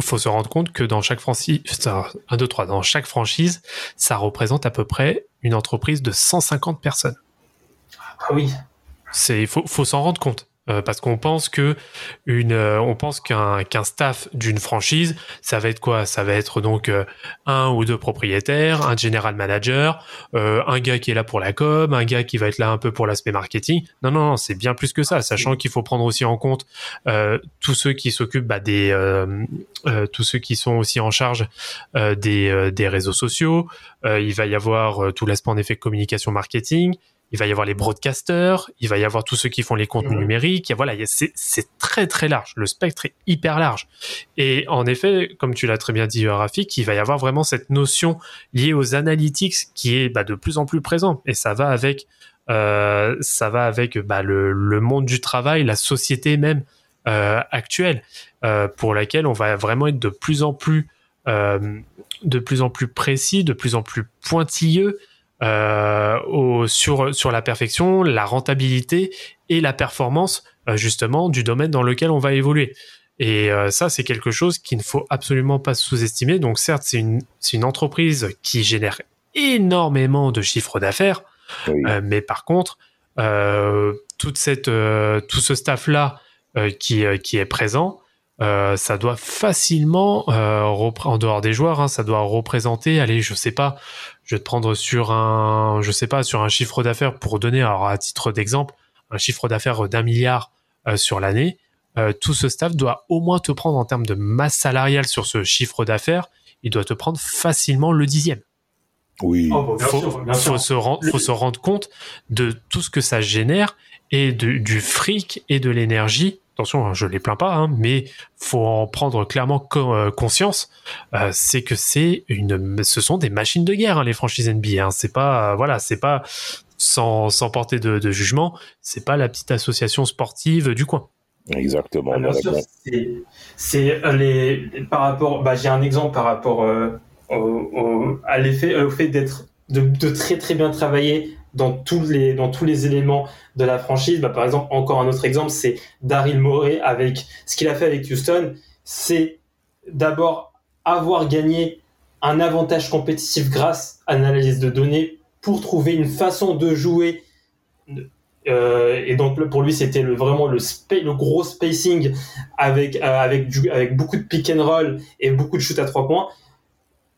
Faut se rendre compte que dans chaque franchise, 1, 2, 3, dans chaque franchise, ça représente à peu près une entreprise de 150 personnes. Ah oui. C'est, faut, faut s'en rendre compte. Euh, parce qu'on pense que une, euh, on pense qu'un qu'un staff d'une franchise, ça va être quoi? Ça va être donc euh, un ou deux propriétaires, un general manager, euh, un gars qui est là pour la com, un gars qui va être là un peu pour l'aspect marketing. Non, non, non, c'est bien plus que ça. Sachant qu'il faut prendre aussi en compte euh, tous ceux qui s'occupent bah, des, tous ceux qui sont aussi en charge des, des réseaux sociaux. Il va y avoir tout l'aspect en effet communication marketing il va y avoir les broadcasters, il va y avoir tous ceux qui font les contenus numériques. Et voilà, c'est très très large. Le spectre est hyper large. Et en effet, comme tu l'as très bien dit, euh, Rafik, il va y avoir vraiment cette notion liée aux analytics qui est bah, de plus en plus présent. Et ça va avec, euh, ça va avec bah, le, le monde du travail, la société même euh, actuelle, euh, pour laquelle on va vraiment être de plus en plus, de plus en plus précis, de plus en plus pointilleux au, sur, sur la perfection, la rentabilité et la performance euh, justement du domaine dans lequel on va évoluer. Et euh, ça, c'est quelque chose qu'il ne faut absolument pas sous-estimer. Donc certes, c'est une, c'est une entreprise qui génère énormément de chiffres d'affaires, Oui. euh, mais par contre, euh, toute cette, euh, tout ce staff-là euh, qui, euh, qui est présent, euh, ça doit facilement, euh, en dehors des joueurs, hein, ça doit représenter, allez, je sais pas, je vais te prendre sur un, je sais pas, sur un chiffre d'affaires pour donner, alors à titre d'exemple, un chiffre d'affaires d'un milliard euh, sur l'année. Euh, tout ce staff doit au moins te prendre en termes de masse salariale sur ce chiffre d'affaires, il doit te prendre facilement le dixième Oui. Oh, bon, bien faut, sûr, bien faut sûr. se rendre, faut se rendre compte de tout ce que ça génère et de- du fric et de l'énergie. Attention, hein, je les plains pas, hein, mais faut en prendre clairement co- euh, conscience. Euh, c'est que c'est une, ce sont des machines de guerre hein, les franchises NBA. Hein. C'est pas, euh, voilà, c'est pas sans, sans porter de, de jugement. C'est pas la petite association sportive du coin. Exactement. Ah, c'est les par rapport. Bah, j'ai un exemple par rapport euh, au, au- à l'effet au fait d'être de, de très très bien travailler dans tous les dans tous les éléments de la franchise. Bah, par exemple, encore un autre exemple, c'est Daryl Morey avec ce qu'il a fait avec Houston. C'est d'abord avoir gagné un avantage compétitif grâce à l'analyse de données pour trouver une façon de jouer. Euh, et donc pour lui c'était vraiment le, gros spacing avec euh, avec beaucoup de pick and roll et beaucoup de shoot à trois points.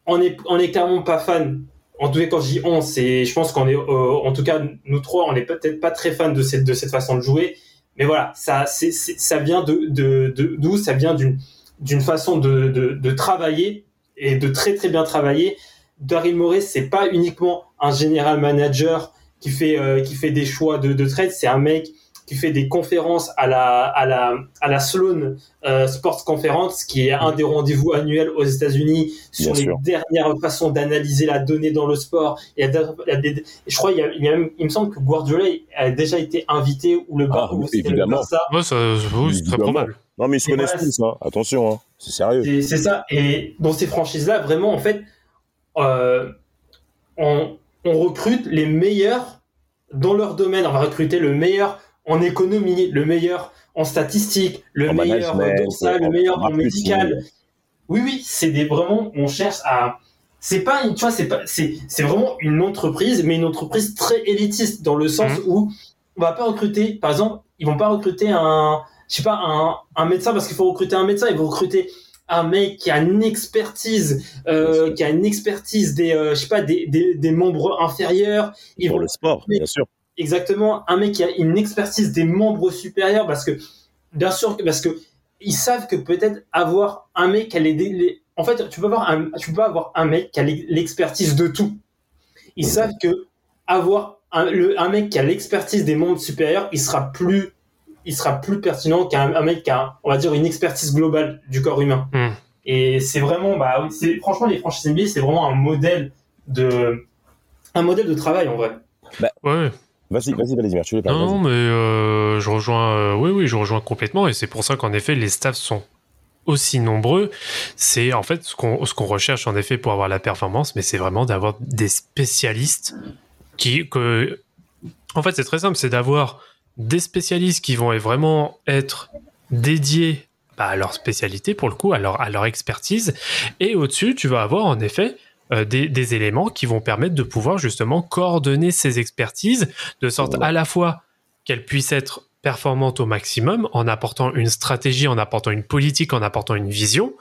On est on est clairement pas fan. En tout cas quand je dis on, c'est je pense qu'on est euh, en tout cas nous trois on est peut-être pas très fan de cette de cette façon de jouer. Mais voilà ça ça vient de d'où ça vient d'une d'une façon de, de de travailler et de très très bien travailler. Daryl Morey c'est pas uniquement un général manager qui fait euh, qui fait des choix de, de trade. C'est un mec qui fait des conférences à la à la à la Sloan euh, Sports Conference, qui est un des rendez-vous annuels aux États-Unis sur Bien les sûr. dernières façons d'analyser la donnée dans le sport. Il y a, des- il y a des- je crois il y a, il y a même, il me semble que Guardiola a déjà été invité ou le Ah, ou c'était le évidemment. Barça. Ouais, ça, oui, c'est très probable. Non, mais ils se Et connaissent voilà, tous, hein. Attention, hein. C'est sérieux. C'est c'est ça. Et dans ces franchises-là, vraiment, en fait, euh, on, on recrute les meilleurs dans leur domaine. On va recruter le meilleur en économie, le meilleur en statistique, le En meilleur dans ça, le en- meilleur en en médical. Oui, oui, c'est des vraiment, on cherche à. C'est pas, une- tu vois, c'est pas, c'est, c'est vraiment une entreprise, mais une entreprise très élitiste dans le sens Mhm. où on va pas recruter, par exemple, ils vont pas recruter un, je sais pas, un, un médecin parce qu'il faut recruter un médecin, ils vont recruter un mec qui a une expertise, euh, qui a une expertise des, euh, je sais pas, des, des, des membres inférieurs. Ils Pour vont le sport, bien sûr. Exactement un mec qui a une expertise des membres supérieurs parce que bien sûr parce que ils savent que peut-être avoir un mec qui a les, les- en fait tu peux avoir un tu peux avoir un mec qui a l'e- l'expertise de tout ils savent que avoir un, le, un mec qui a l'expertise des membres supérieurs il sera plus il sera plus pertinent qu'un un mec qui a on va dire une expertise globale du corps humain Hmm. et c'est vraiment bah c'est franchement les franchises NBA c'est vraiment un modèle de un modèle de travail en vrai Ouais. Vas-y, vas-y, Vladimir, tu pas Non, non, mais euh, je rejoins. euh, oui, oui, je rejoins complètement, et c'est pour ça qu'en effet, les staffs sont aussi nombreux. C'est en fait ce qu'on ce qu'on recherche en effet pour avoir la performance, mais c'est vraiment d'avoir des spécialistes qui que. En fait, c'est très simple, c'est d'avoir des spécialistes qui vont vraiment être dédiés bah, à leur spécialité pour le coup, à leur à leur expertise, et au-dessus, tu vas avoir en effet euh, des, des éléments qui vont permettre de pouvoir justement coordonner ces expertises de sorte à la fois qu'elles puissent être performantes au maximum en apportant une stratégie, en apportant une politique, en apportant une vision,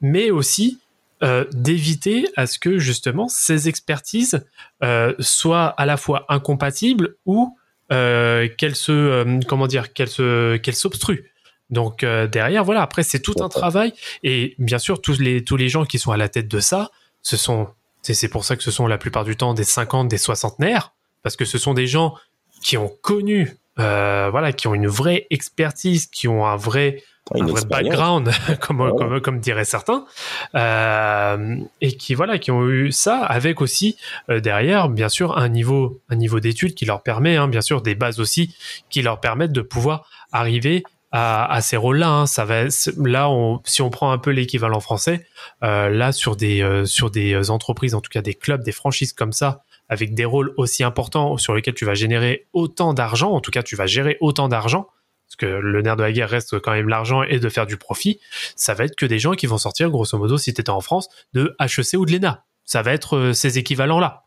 mais aussi euh, d'éviter à ce que justement ces expertises euh, soient à la fois incompatibles ou qu'elles se comment dire qu'elles se qu'elles s'obstruent. Donc euh, derrière voilà après c'est tout un travail et bien sûr tous les tous les gens qui sont à la tête de ça ce sont c'est pour ça que ce sont la plupart du temps des 50 des soixantenaires parce que ce sont des gens qui ont connu, euh, voilà, qui ont une vraie expertise, qui ont un vrai, un vrai background, [LAUGHS] comme, Ouais. comme, comme diraient certains, euh, et qui voilà, qui ont eu ça avec aussi euh, derrière, bien sûr, un niveau, un niveau d'études qui leur permet, hein, bien sûr, des bases aussi qui leur permettent de pouvoir arriver à, ces rôles-là. hein. Ça va, là, si on prend un peu l'équivalent français, euh, là sur des euh, sur des entreprises, en tout cas des clubs, des franchises comme ça, avec des rôles aussi importants sur lesquels tu vas générer autant d'argent, en tout cas tu vas gérer autant d'argent, parce que le nerf de la guerre reste quand même l'argent et de faire du profit, ça va être que des gens qui vont sortir, grosso modo, si tu étais en France, de HEC ou de l'ENA. Ça va être euh, ces équivalents-là.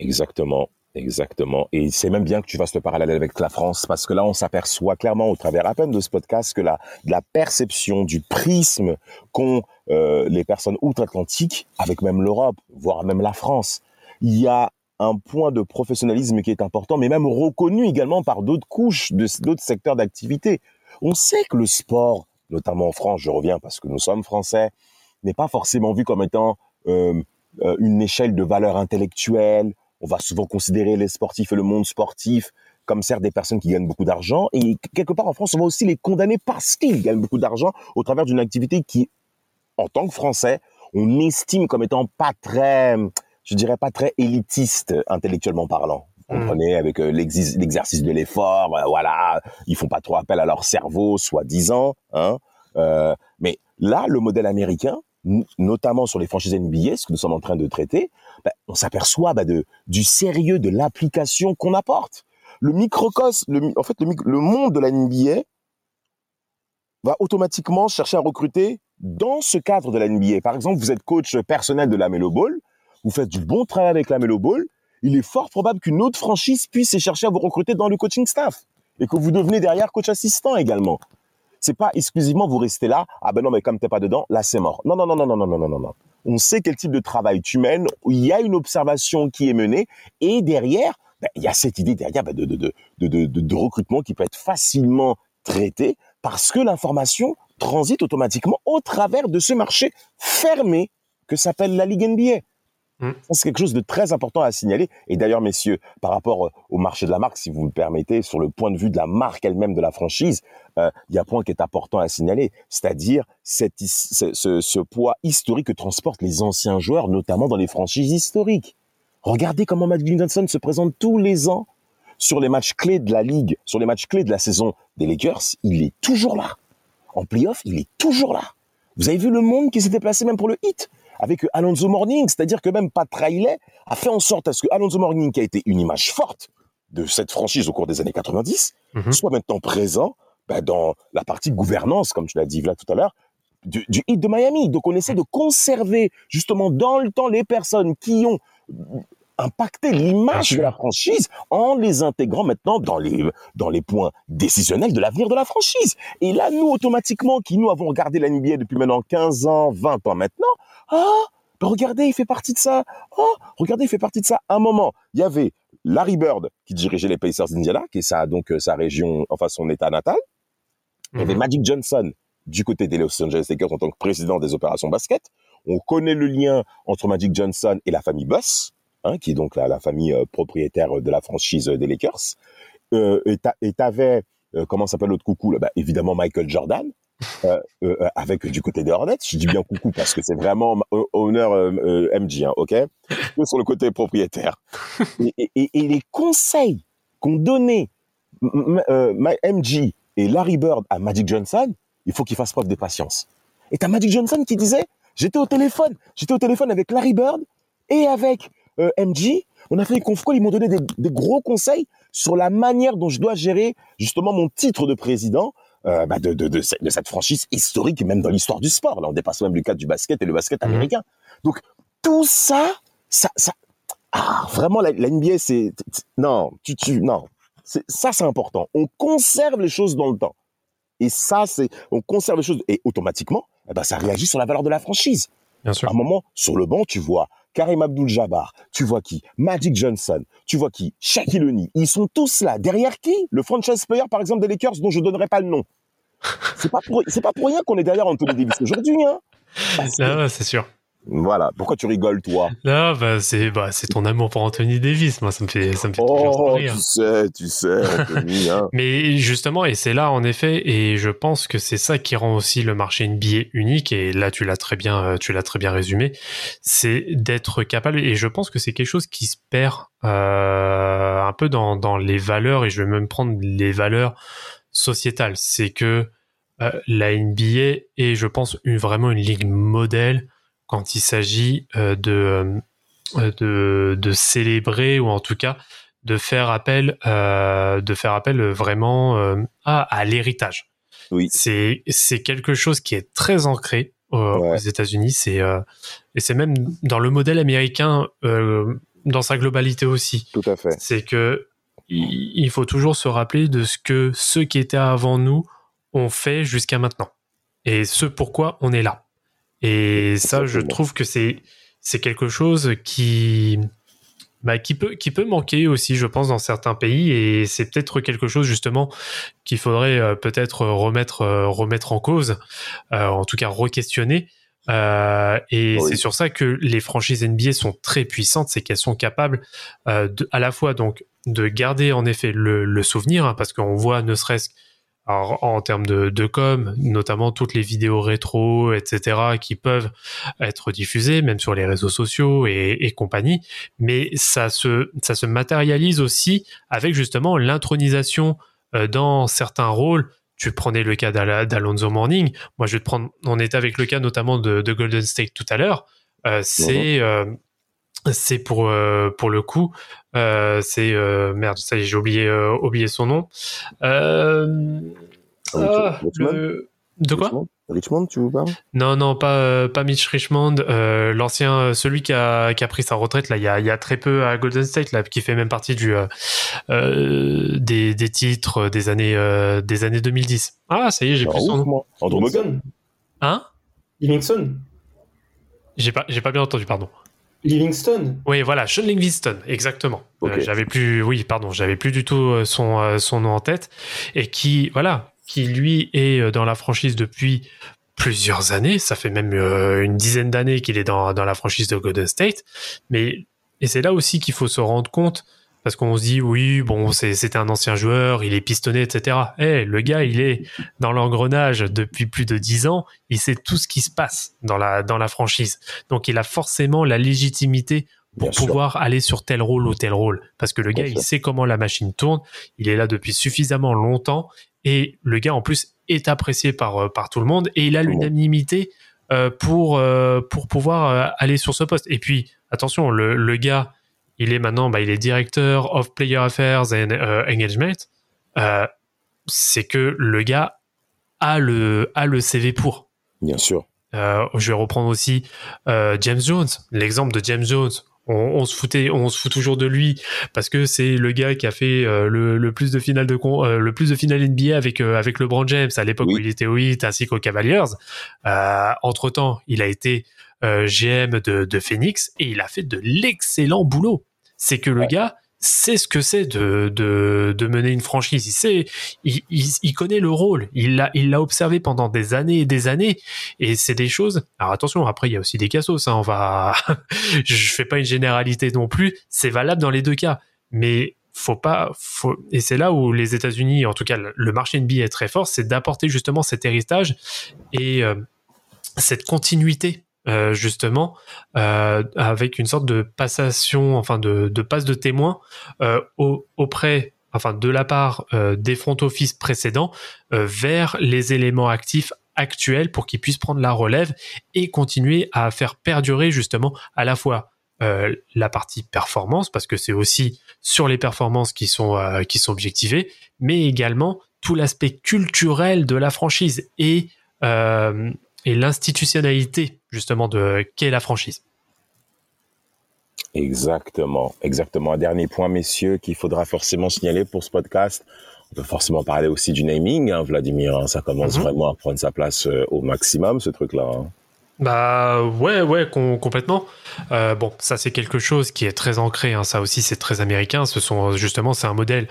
Exactement, exactement. Et c'est même bien que tu fasses le parallèle avec la France, parce que là, on s'aperçoit clairement au travers à peine de ce podcast que la, la perception du prisme qu'ont euh, les personnes outre-Atlantique, avec même l'Europe, voire même la France, il y a un point de professionnalisme qui est important, mais même reconnu également par d'autres couches, d'autres secteurs d'activité. On sait que le sport, notamment en France, je reviens parce que nous sommes français, n'est pas forcément vu comme étant euh, euh, une échelle de valeur intellectuelle, on va souvent considérer les sportifs et le monde sportif comme certes des personnes qui gagnent beaucoup d'argent. Et quelque part en France, on va aussi les condamner parce qu'ils gagnent beaucoup d'argent au travers d'une activité qui, en tant que Français, on estime comme étant pas très, je dirais pas très élitiste intellectuellement parlant. Vous Mm. comprenez, avec euh, l'exercice de l'effort, voilà, ils font pas trop appel à leur cerveau, soi-disant. Hein, euh, mais là, le modèle américain, notamment sur les franchises NBA, ce que nous sommes en train de traiter, ben, on s'aperçoit ben, de, du sérieux de l'application qu'on apporte. Le microcosme, en fait, le monde de la NBA va automatiquement chercher à recruter dans ce cadre de la NBA. Par exemple, vous êtes coach personnel de la Melo Ball, vous faites du bon travail avec la Melo Ball, il est fort probable qu'une autre franchise puisse chercher à vous recruter dans le coaching staff et que vous devenez derrière coach assistant également. C'est pas exclusivement vous restez là, ah ben non mais comme t'es pas dedans, là c'est mort. Non non non non non non non non non. On sait quel type de travail tu mènes, il y a une observation qui est menée et derrière, ben, il y a cette idée derrière ben, de, de, de, de, de, de- de recrutement qui peut être facilement traitée parce que l'information transite automatiquement au travers de ce marché fermé que s'appelle la Ligue NBA. Mm. C'est quelque chose de très important à signaler. Et d'ailleurs, messieurs, par rapport euh, au marché de la marque, si vous me permettez, sur le point de vue de la marque elle-même de la franchise, euh, il y a un point qui est important à signaler, c'est-à-dire ce, poids historique que transportent les anciens joueurs, notamment dans les franchises historiques. Regardez comment Magic Johnson se présente tous les ans sur les matchs clés de la ligue, sur les matchs clés de la saison des Lakers. Il est toujours là. En playoff, il est toujours là. Vous avez vu le monde qui s'est déplacé même pour le hit? Avec Alonso Morning, c'est-à-dire que même Pat Riley a fait en sorte à ce que Alonso Morning, qui a été une image forte de cette franchise au cours des années 90, Mhm. soit maintenant présent ben, dans la partie gouvernance, comme tu l'as dit là tout à l'heure, du, du hit de Miami. Donc on essaie de conserver justement dans le temps les personnes qui ont impacté l'image de la franchise en les intégrant maintenant dans les, dans les points décisionnels de l'avenir de la franchise. Et là, nous, automatiquement, qui nous avons regardé la NBA depuis maintenant 15 ans, 20 ans maintenant, ah, ben regardez, il fait partie de ça. Oh, regardez, il fait partie de ça. À un moment, il y avait Larry Bird qui dirigeait les Pacers d'Indiana, qui est sa, donc euh, sa région, enfin son état natal. Il y avait Mhm. Magic Johnson du côté des Los Angeles Lakers en tant que président des opérations basket. On connaît le lien entre Magic Johnson et la famille Buss, hein, qui est donc la, famille euh, propriétaire de la franchise euh, des Lakers. Euh, et t'a- et t'avais, euh, comment s'appelle l'autre coucou là? Bah, Évidemment Michael Jordan, euh, euh, euh, avec euh, du côté des Hornets. Je dis bien coucou parce que c'est vraiment euh, honneur euh, euh, MG, hein, ok? Sur le côté propriétaire. Et, les conseils qu'ont donné M- M- euh, Ma- MG et Larry Bird à Magic Johnson, il faut qu'il fasse preuve de patience. Et t'as Magic Johnson qui disait, j'étais au téléphone, j'étais au téléphone avec Larry Bird et avec euh, MG, on a fait des conf ils m'ont donné des, des gros conseils sur la manière dont je dois gérer justement mon titre de président euh, bah, de, de, de, cette, de cette franchise historique, même dans l'histoire du sport. Là, on dépasse même le cadre du basket et le basket Mhm. américain. Donc, tout ça, ça, ça ah, vraiment, la, la NBA, c'est, non, tu, tu, non. Ça, c'est important. On conserve les choses dans le temps. Et ça, c'est, on conserve les choses et automatiquement, eh ben, ça réagit sur la valeur de la franchise. Bien À sûr. un moment, sur le banc, tu vois Karim Abdul-Jabbar, tu vois qui? Magic Johnson, tu vois qui? Shaquille O'Neal. Ils sont tous là. Derrière qui? Le franchise player, par exemple, des Lakers, dont je donnerai pas le nom. C'est pas pas pour rien qu'on est derrière Anthony Davis aujourd'hui, hein. [LAUGHS] C'est sûr. Voilà. Pourquoi tu rigoles, toi? Non, bah, c'est bah, c'est ton amour pour Anthony Davis. Moi, ça me fait, ça me fait toujours Oh, rire. tu sais, tu sais, Anthony, hein. [LAUGHS] Mais justement, et c'est là en effet, et je pense que c'est ça qui rend aussi le marché NBA unique. Et là, tu l'as très bien, euh, tu l'as très bien résumé, c'est d'être capable. Et je pense que c'est quelque chose qui se perd euh, un peu dans dans les valeurs. Et je vais même prendre les valeurs sociétales. C'est que euh, la NBA est, je pense, une, vraiment une ligue modèle quand il s'agit euh, de, euh, de de célébrer ou en tout cas de faire appel euh, de faire appel vraiment euh, à, à l'héritage. Oui. C'est c'est quelque chose qui est très ancré euh, Ouais. aux États-Unis. C'est et c'est même dans le modèle américain dans sa globalité aussi. Tout à fait. C'est que il il faut toujours se rappeler de ce que ceux qui étaient avant nous ont fait jusqu'à maintenant et ce pourquoi on est là. Et ça, je trouve que c'est c'est quelque chose qui bah, qui peut qui peut manquer aussi, je pense, dans certains pays. Et c'est peut-être quelque chose justement qu'il faudrait euh, peut-être remettre euh, remettre en cause, euh, en tout cas re-questionner. Euh, et Oui. c'est sur ça que les franchises NBA sont très puissantes, c'est qu'elles sont capables euh, de, à la fois donc de garder en effet le, le souvenir, hein, parce qu'on voit ne serait-ce alors, en termes de, de com, notamment toutes les vidéos rétro, etc., qui peuvent être diffusées, même sur les réseaux sociaux et, et compagnie. Mais ça se, ça se matérialise aussi avec justement l'intronisation euh, dans certains rôles. Tu prenais le cas d'Alonzo Morning. Moi, je vais te prendre. On était avec le cas notamment de, de Golden State tout à l'heure. Euh, c'est euh, c'est pour euh, pour le coup euh, c'est euh, merde ça y est j'ai oublié euh, oublié son nom. Euh, ah, le- de quoi? Richmond? Richmond, tu veux pas? Non non pas euh, pas Mitch Richmond euh, l'ancien celui qui a qui a pris sa retraite là il y a il y a très peu à Golden State là qui fait même partie du des des titres des années euh, des années 2010 ah ça y est j'ai Ah, plus son ouf, nom. Moi. Andrew Livingston. hein? Livingston. j'ai pas j'ai pas bien entendu pardon Livingston. Oui, voilà, Sean Livingston, exactement. Euh, j'avais plus, oui, pardon, j'avais plus du tout euh, son euh, son nom en tête et qui, voilà, qui lui est dans la franchise depuis plusieurs années. Ça fait même une dizaine d'années qu'il est dans dans la franchise de Golden State. Mais et c'est là aussi qu'il faut se rendre compte parce qu'on se dit oui, bon, c'est c'était un ancien joueur, il est pistonné, etc. Eh, le gars, il est dans l'engrenage depuis plus de dix ans. Il sait tout ce qui se passe dans la dans la franchise. Donc il a forcément la légitimité pour Bien sûr. pouvoir aller sur tel rôle ou tel rôle. Parce que le Bien gars, il sait comment la machine tourne, il est là depuis suffisamment longtemps, et le gars, en plus, est apprécié par, euh, par tout le monde, et il a l'unanimité euh, pour, euh, pour pouvoir euh, aller sur ce poste. Et puis, attention, le, le gars, il est maintenant, bah, il est directeur of Player Affairs and euh, Engagement. Euh, c'est que le gars a le, a le CV pour. Bien sûr. Euh, je vais reprendre aussi James Jones, l'exemple de James Jones. On, on se foutait, on se fout toujours de lui parce que c'est le gars qui a fait euh, le, le plus de finales de con- euh, le plus de finales NBA avec euh, avec LeBron James à l'époque Oui. où il était au Heat ainsi qu'aux Cavaliers. Euh, entre temps, il a été euh, GM de, de Phoenix et il a fait de l'excellent boulot. C'est que le gars sait ce que c'est de, de, de mener une franchise. Il sait, il, connaît le rôle. Il l'a, observé pendant des années et des années. Et c'est des choses. Alors attention, après il y a aussi des cassos. Hein, on va, [LAUGHS] je fais pas une généralité non plus. C'est valable dans les deux cas, mais faut pas. Faut... Et c'est là où les États-Unis, en tout cas le marché NBA est très fort, c'est d'apporter justement cet héritage et euh, cette continuité. Euh, justement, euh, avec une sorte de passation, enfin de, de passe de témoin euh, au- auprès, enfin de la part des front office précédents vers les éléments actifs actuels pour qu'ils puissent prendre la relève et continuer à faire perdurer justement à la fois la partie performance parce que c'est aussi sur les performances qui sont qui sont objectivées, mais également tout l'aspect culturel de la franchise et et l'institutionnalité justement de qu'est la franchise. Exactement, exactement. Un dernier point, messieurs, qu'il faudra forcément signaler pour ce podcast. On peut forcément parler aussi du naming, hein, Vladimir. hein. ça commence Mhm. vraiment à prendre sa place euh, au maximum, ce truc-là. hein. Bah ouais, ouais, com- complètement. Euh, bon, ça c'est quelque chose qui est très ancré. hein. Ça aussi c'est très américain. Ce sont justement c'est un modèle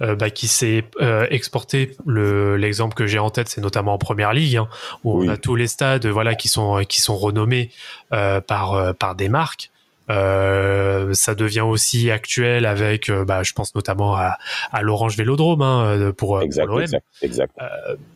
euh, bah, qui s'est euh, exporté. Le l'exemple que j'ai en tête, c'est notamment en première ligue, hein, où Oui. on a tous les stades, voilà, qui sont qui sont renommés euh, par par des marques. Euh, ça devient aussi actuel avec, euh, bah, je pense notamment à, à l'Orange Vélodrome hein, euh, pour, pour l'OM exact, exact.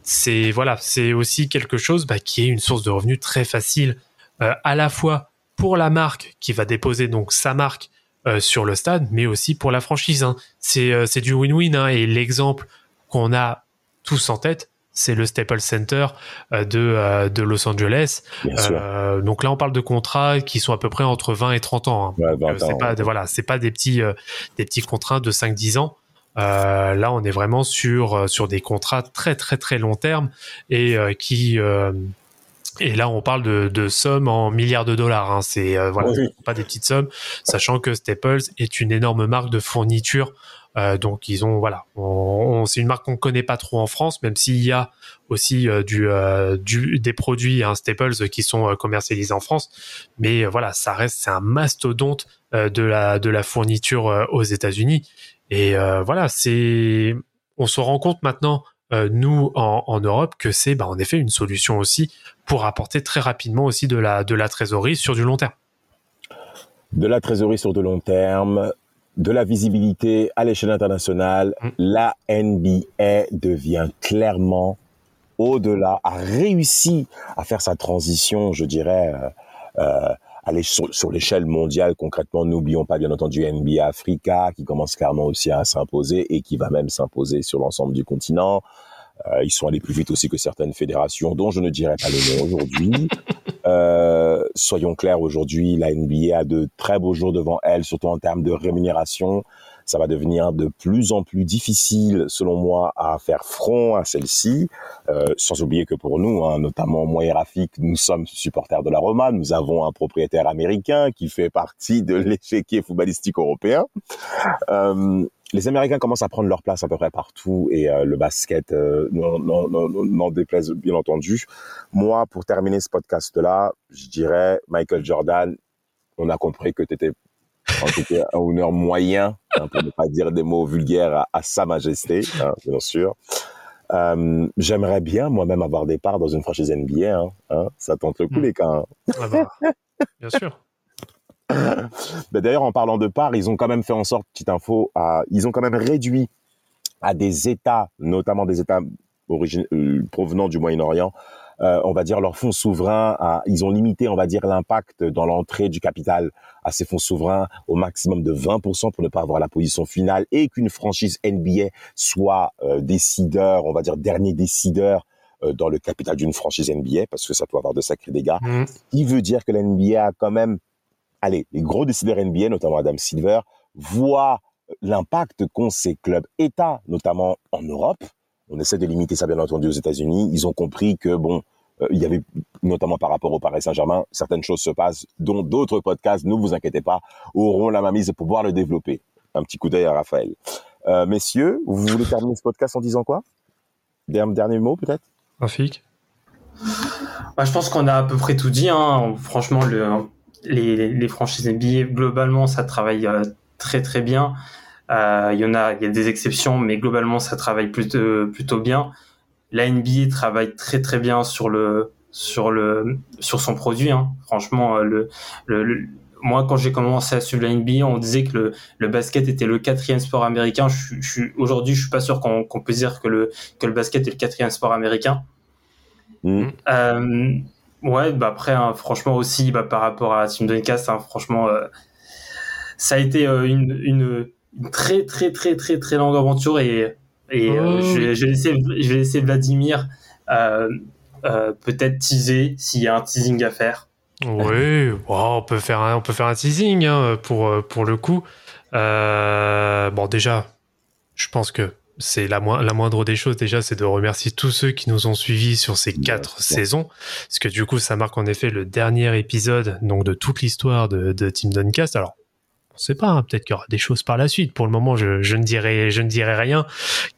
c'est voilà, c'est aussi quelque chose bah, qui est une source de revenus très facile euh, à la fois pour la marque qui va déposer donc sa marque euh, sur le stade, mais aussi pour la franchise. hein. C'est euh, c'est du win-win hein, et l'exemple qu'on a tous en tête, c'est le Staples Center euh, de euh, de Los Angeles. Euh, donc là, on parle de contrats qui sont à peu près entre 20 et 30 ans. hein. Ouais, Donc, 20 c'est pas ouais. voilà, c'est pas des petits euh, des petits contrats de 5-10 ans. Euh, là, on est vraiment sur sur des contrats très très très long terme et qui et là, on parle de, de sommes en milliards de dollars. Hein. C'est euh, voilà, Oui. pas des petites sommes, sachant que Staples est une énorme marque de fourniture. Euh, donc ils ont voilà, on, on- c'est une marque qu'on connaît pas trop en France, même s'il y a aussi euh, du, euh, du des produits hein, Staples qui sont euh, commercialisés en France. Mais euh, voilà, ça reste c'est un mastodonte euh, de la de la fourniture euh, aux États-Unis. Et euh, voilà, c'est on se rend compte maintenant euh, nous en, en Europe que c'est bah, en effet une solution aussi pour apporter très rapidement aussi de la de la trésorerie sur du long terme. de la trésorerie sur de long terme, de la visibilité à l'échelle internationale, Mm. la NBA devient clairement au-delà, a réussi à faire sa transition, je dirais, euh, euh, à sur, sur l'échelle mondiale. Concrètement, n'oublions pas bien entendu NBA Africa qui commence clairement aussi à s'imposer et qui va même s'imposer sur l'ensemble du continent. Euh, ils sont allés plus vite aussi que certaines fédérations, dont je ne dirais pas le nom aujourd'hui. [LAUGHS] Euh, soyons clairs, aujourd'hui, la NBA a de très beaux jours devant elle, surtout en termes de rémunération. Ça va devenir de plus en plus difficile, selon moi, à faire front à celle-ci. Euh, sans oublier que pour nous, hein, notamment moi et Rafik, nous sommes supporters de la Roma. Nous avons un propriétaire américain qui fait partie de [LAUGHS] l'échiquier footballistique européen. Euh, les Américains commencent à prendre leur place à peu près partout et euh, le basket euh, n'en- déplaise bien entendu. Moi, pour terminer ce podcast-là, je dirais Michael Jordan, on a compris que tu étais en tout cas un honneur moyen, hein, pour ne pas dire des mots vulgaires à, à sa majesté, hein, bien sûr. Euh, J'aimerais bien moi-même avoir des parts dans une franchise NBA. Hein, ça tente le coup, Mm. les gars. hein. Ah bah, bien sûr. Ben, D'ailleurs, en parlant de parts, ils ont quand même fait en sorte, petite info, à, ils ont quand même réduit à des États, notamment des États euh, provenant du Moyen-Orient, euh, on va dire leurs fonds souverains, à, ils ont limité, on va dire, l'impact dans l'entrée du capital à ces fonds souverains au maximum de 20% pour ne pas avoir la position finale et qu'une franchise NBA soit euh, décideur, on va dire dernier décideur dans le capital d'une franchise NBA, parce que ça peut avoir de sacrés dégâts Mm. il veut dire que la NBA a quand même, allez, les gros décideurs NBA, notamment Adam Silver, voient l'impact qu'ont ces clubs États, notamment en Europe. On essaie de limiter ça, bien entendu, aux États-Unis. Ils ont compris que, bon, euh, il y avait, notamment par rapport au Paris Saint-Germain, certaines choses se passent, dont d'autres podcasts, ne vous inquiétez pas, auront la mainmise pour pouvoir le développer. Un petit coup d'œil à Raphaël. Euh, messieurs, vous voulez terminer ce podcast en disant quoi? Dernier, dernier mot, peut-être? Rafik? Bah, je pense qu'on a à peu près tout dit. Hein. Franchement, le, les, les franchises NBA, globalement, ça travaille euh, très très bien. Euh, Il y en a, il y a des exceptions, mais globalement, ça travaille plutôt, plutôt bien. La NBA travaille très très bien sur le sur le sur son produit. Hein. Franchement, euh, le, le, le- moi, quand j'ai commencé à suivre la NBA, on disait que le, le basket était le quatrième sport américain. Je, je, aujourd'hui, je suis pas sûr qu'on qu'on peut dire que le que le basket est le quatrième sport américain. Euh, ouais, bah après, hein, franchement aussi, bah, par rapport à Tim Duncast, hein, franchement, euh, ça a été euh, une, une, une très très très très très longue aventure et, et euh, Oh. je, vais- je vais laisser, je vais laisser Vladimir peut-être teaser s'il y a un teasing à faire. Oui, on peut faire un, on peut faire un teasing hein, pour pour le coup. Bon, déjà, je pense que c'est la, la moindre des choses. Déjà, c'est de remercier tous ceux qui nous ont suivis sur ces quatre saisons, parce que du coup, ça marque en effet le dernier épisode donc de toute l'histoire de, de Team Duncast. Alors. On sait pas, hein, peut-être qu'il y aura des choses par la suite. Pour le moment, je, je ne dirai, je ne dirai rien,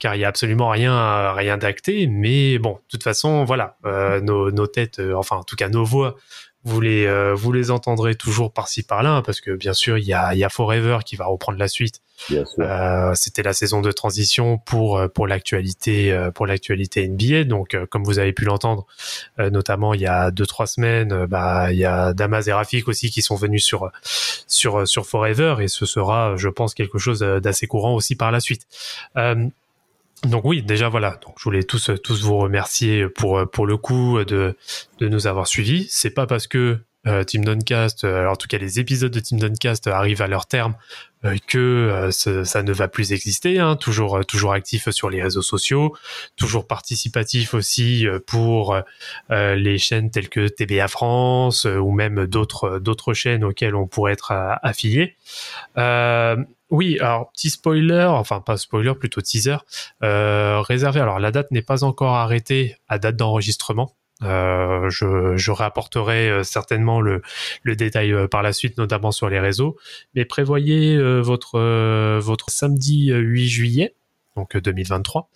car il y a absolument rien, rien d'acté. Mais bon, de toute façon, voilà, euh, nos, nos têtes, euh, enfin, en tout cas, nos voix vous les, euh, vous les entendrez toujours par-ci par-là, hein, parce que bien sûr, il y a, il y a Forever qui va reprendre la suite. Euh, C'était la saison de transition pour euh, pour l'actualité euh, pour l'actualité NBA. Donc, comme vous avez pu l'entendre, notamment il y a deux trois semaines, bah il y a Damas et Rafik aussi qui sont venus sur sur sur Forever, et ce sera, je pense, quelque chose d'assez courant aussi par la suite. Donc oui, déjà voilà. Je voulais tous tous vous remercier pour pour le coup de de nous avoir suivis. C'est pas parce que Team Doncast, euh, en tout cas les épisodes de Team Doncast arrivent à leur terme euh, que euh, ça ne va plus exister. Hein, toujours euh, toujours actif sur les réseaux sociaux, toujours participatif aussi euh, pour euh, les chaînes telles que TBA France euh, ou même d'autres d'autres chaînes auxquelles on pourrait être euh, affilié. Euh, oui, alors petit spoiler, enfin pas spoiler, plutôt teaser, euh, réservé. Alors la date n'est pas encore arrêtée à date d'enregistrement. Euh, je, je réapporterai euh, certainement le, détail euh, par la suite, notamment sur les réseaux. Mais prévoyez votre samedi euh, 8 juillet, donc euh, 2023,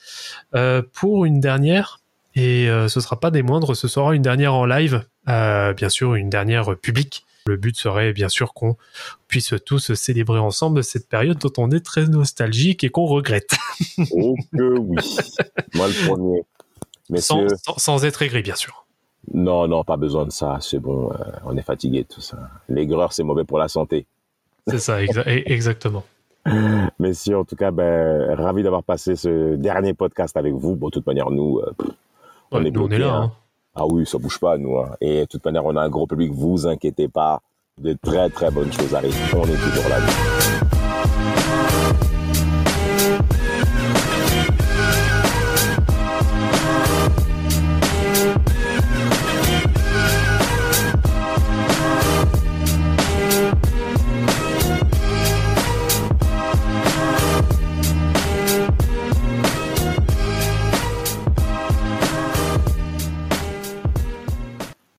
euh, pour une dernière. Et ce sera pas des moindres, ce sera une dernière en live, bien sûr une dernière publique. Le but serait bien sûr qu'on puisse tous célébrer ensemble cette période dont on est très nostalgique et qu'on regrette, Oh que oui. Moi le premier. Sans, Messieurs, sans, sans être aigri bien sûr. non, non, pas besoin de ça. C'est bon, euh, on est fatigué de tout ça. L'aigreur, c'est mauvais pour la santé. C'est ça, exa- e- exactement. [LAUGHS] Messieurs, en tout cas, ben, ravi d'avoir passé ce dernier podcast avec vous. Bon, de toute manière, nous, euh, pff, on Ouais, est nous, on est bloqués, là. hein. hein. Ah oui, ça bouge pas, nous. hein. Et de toute manière, on a un gros public. Vous inquiétez pas. De très, très bonnes choses arrivent. On est toujours là.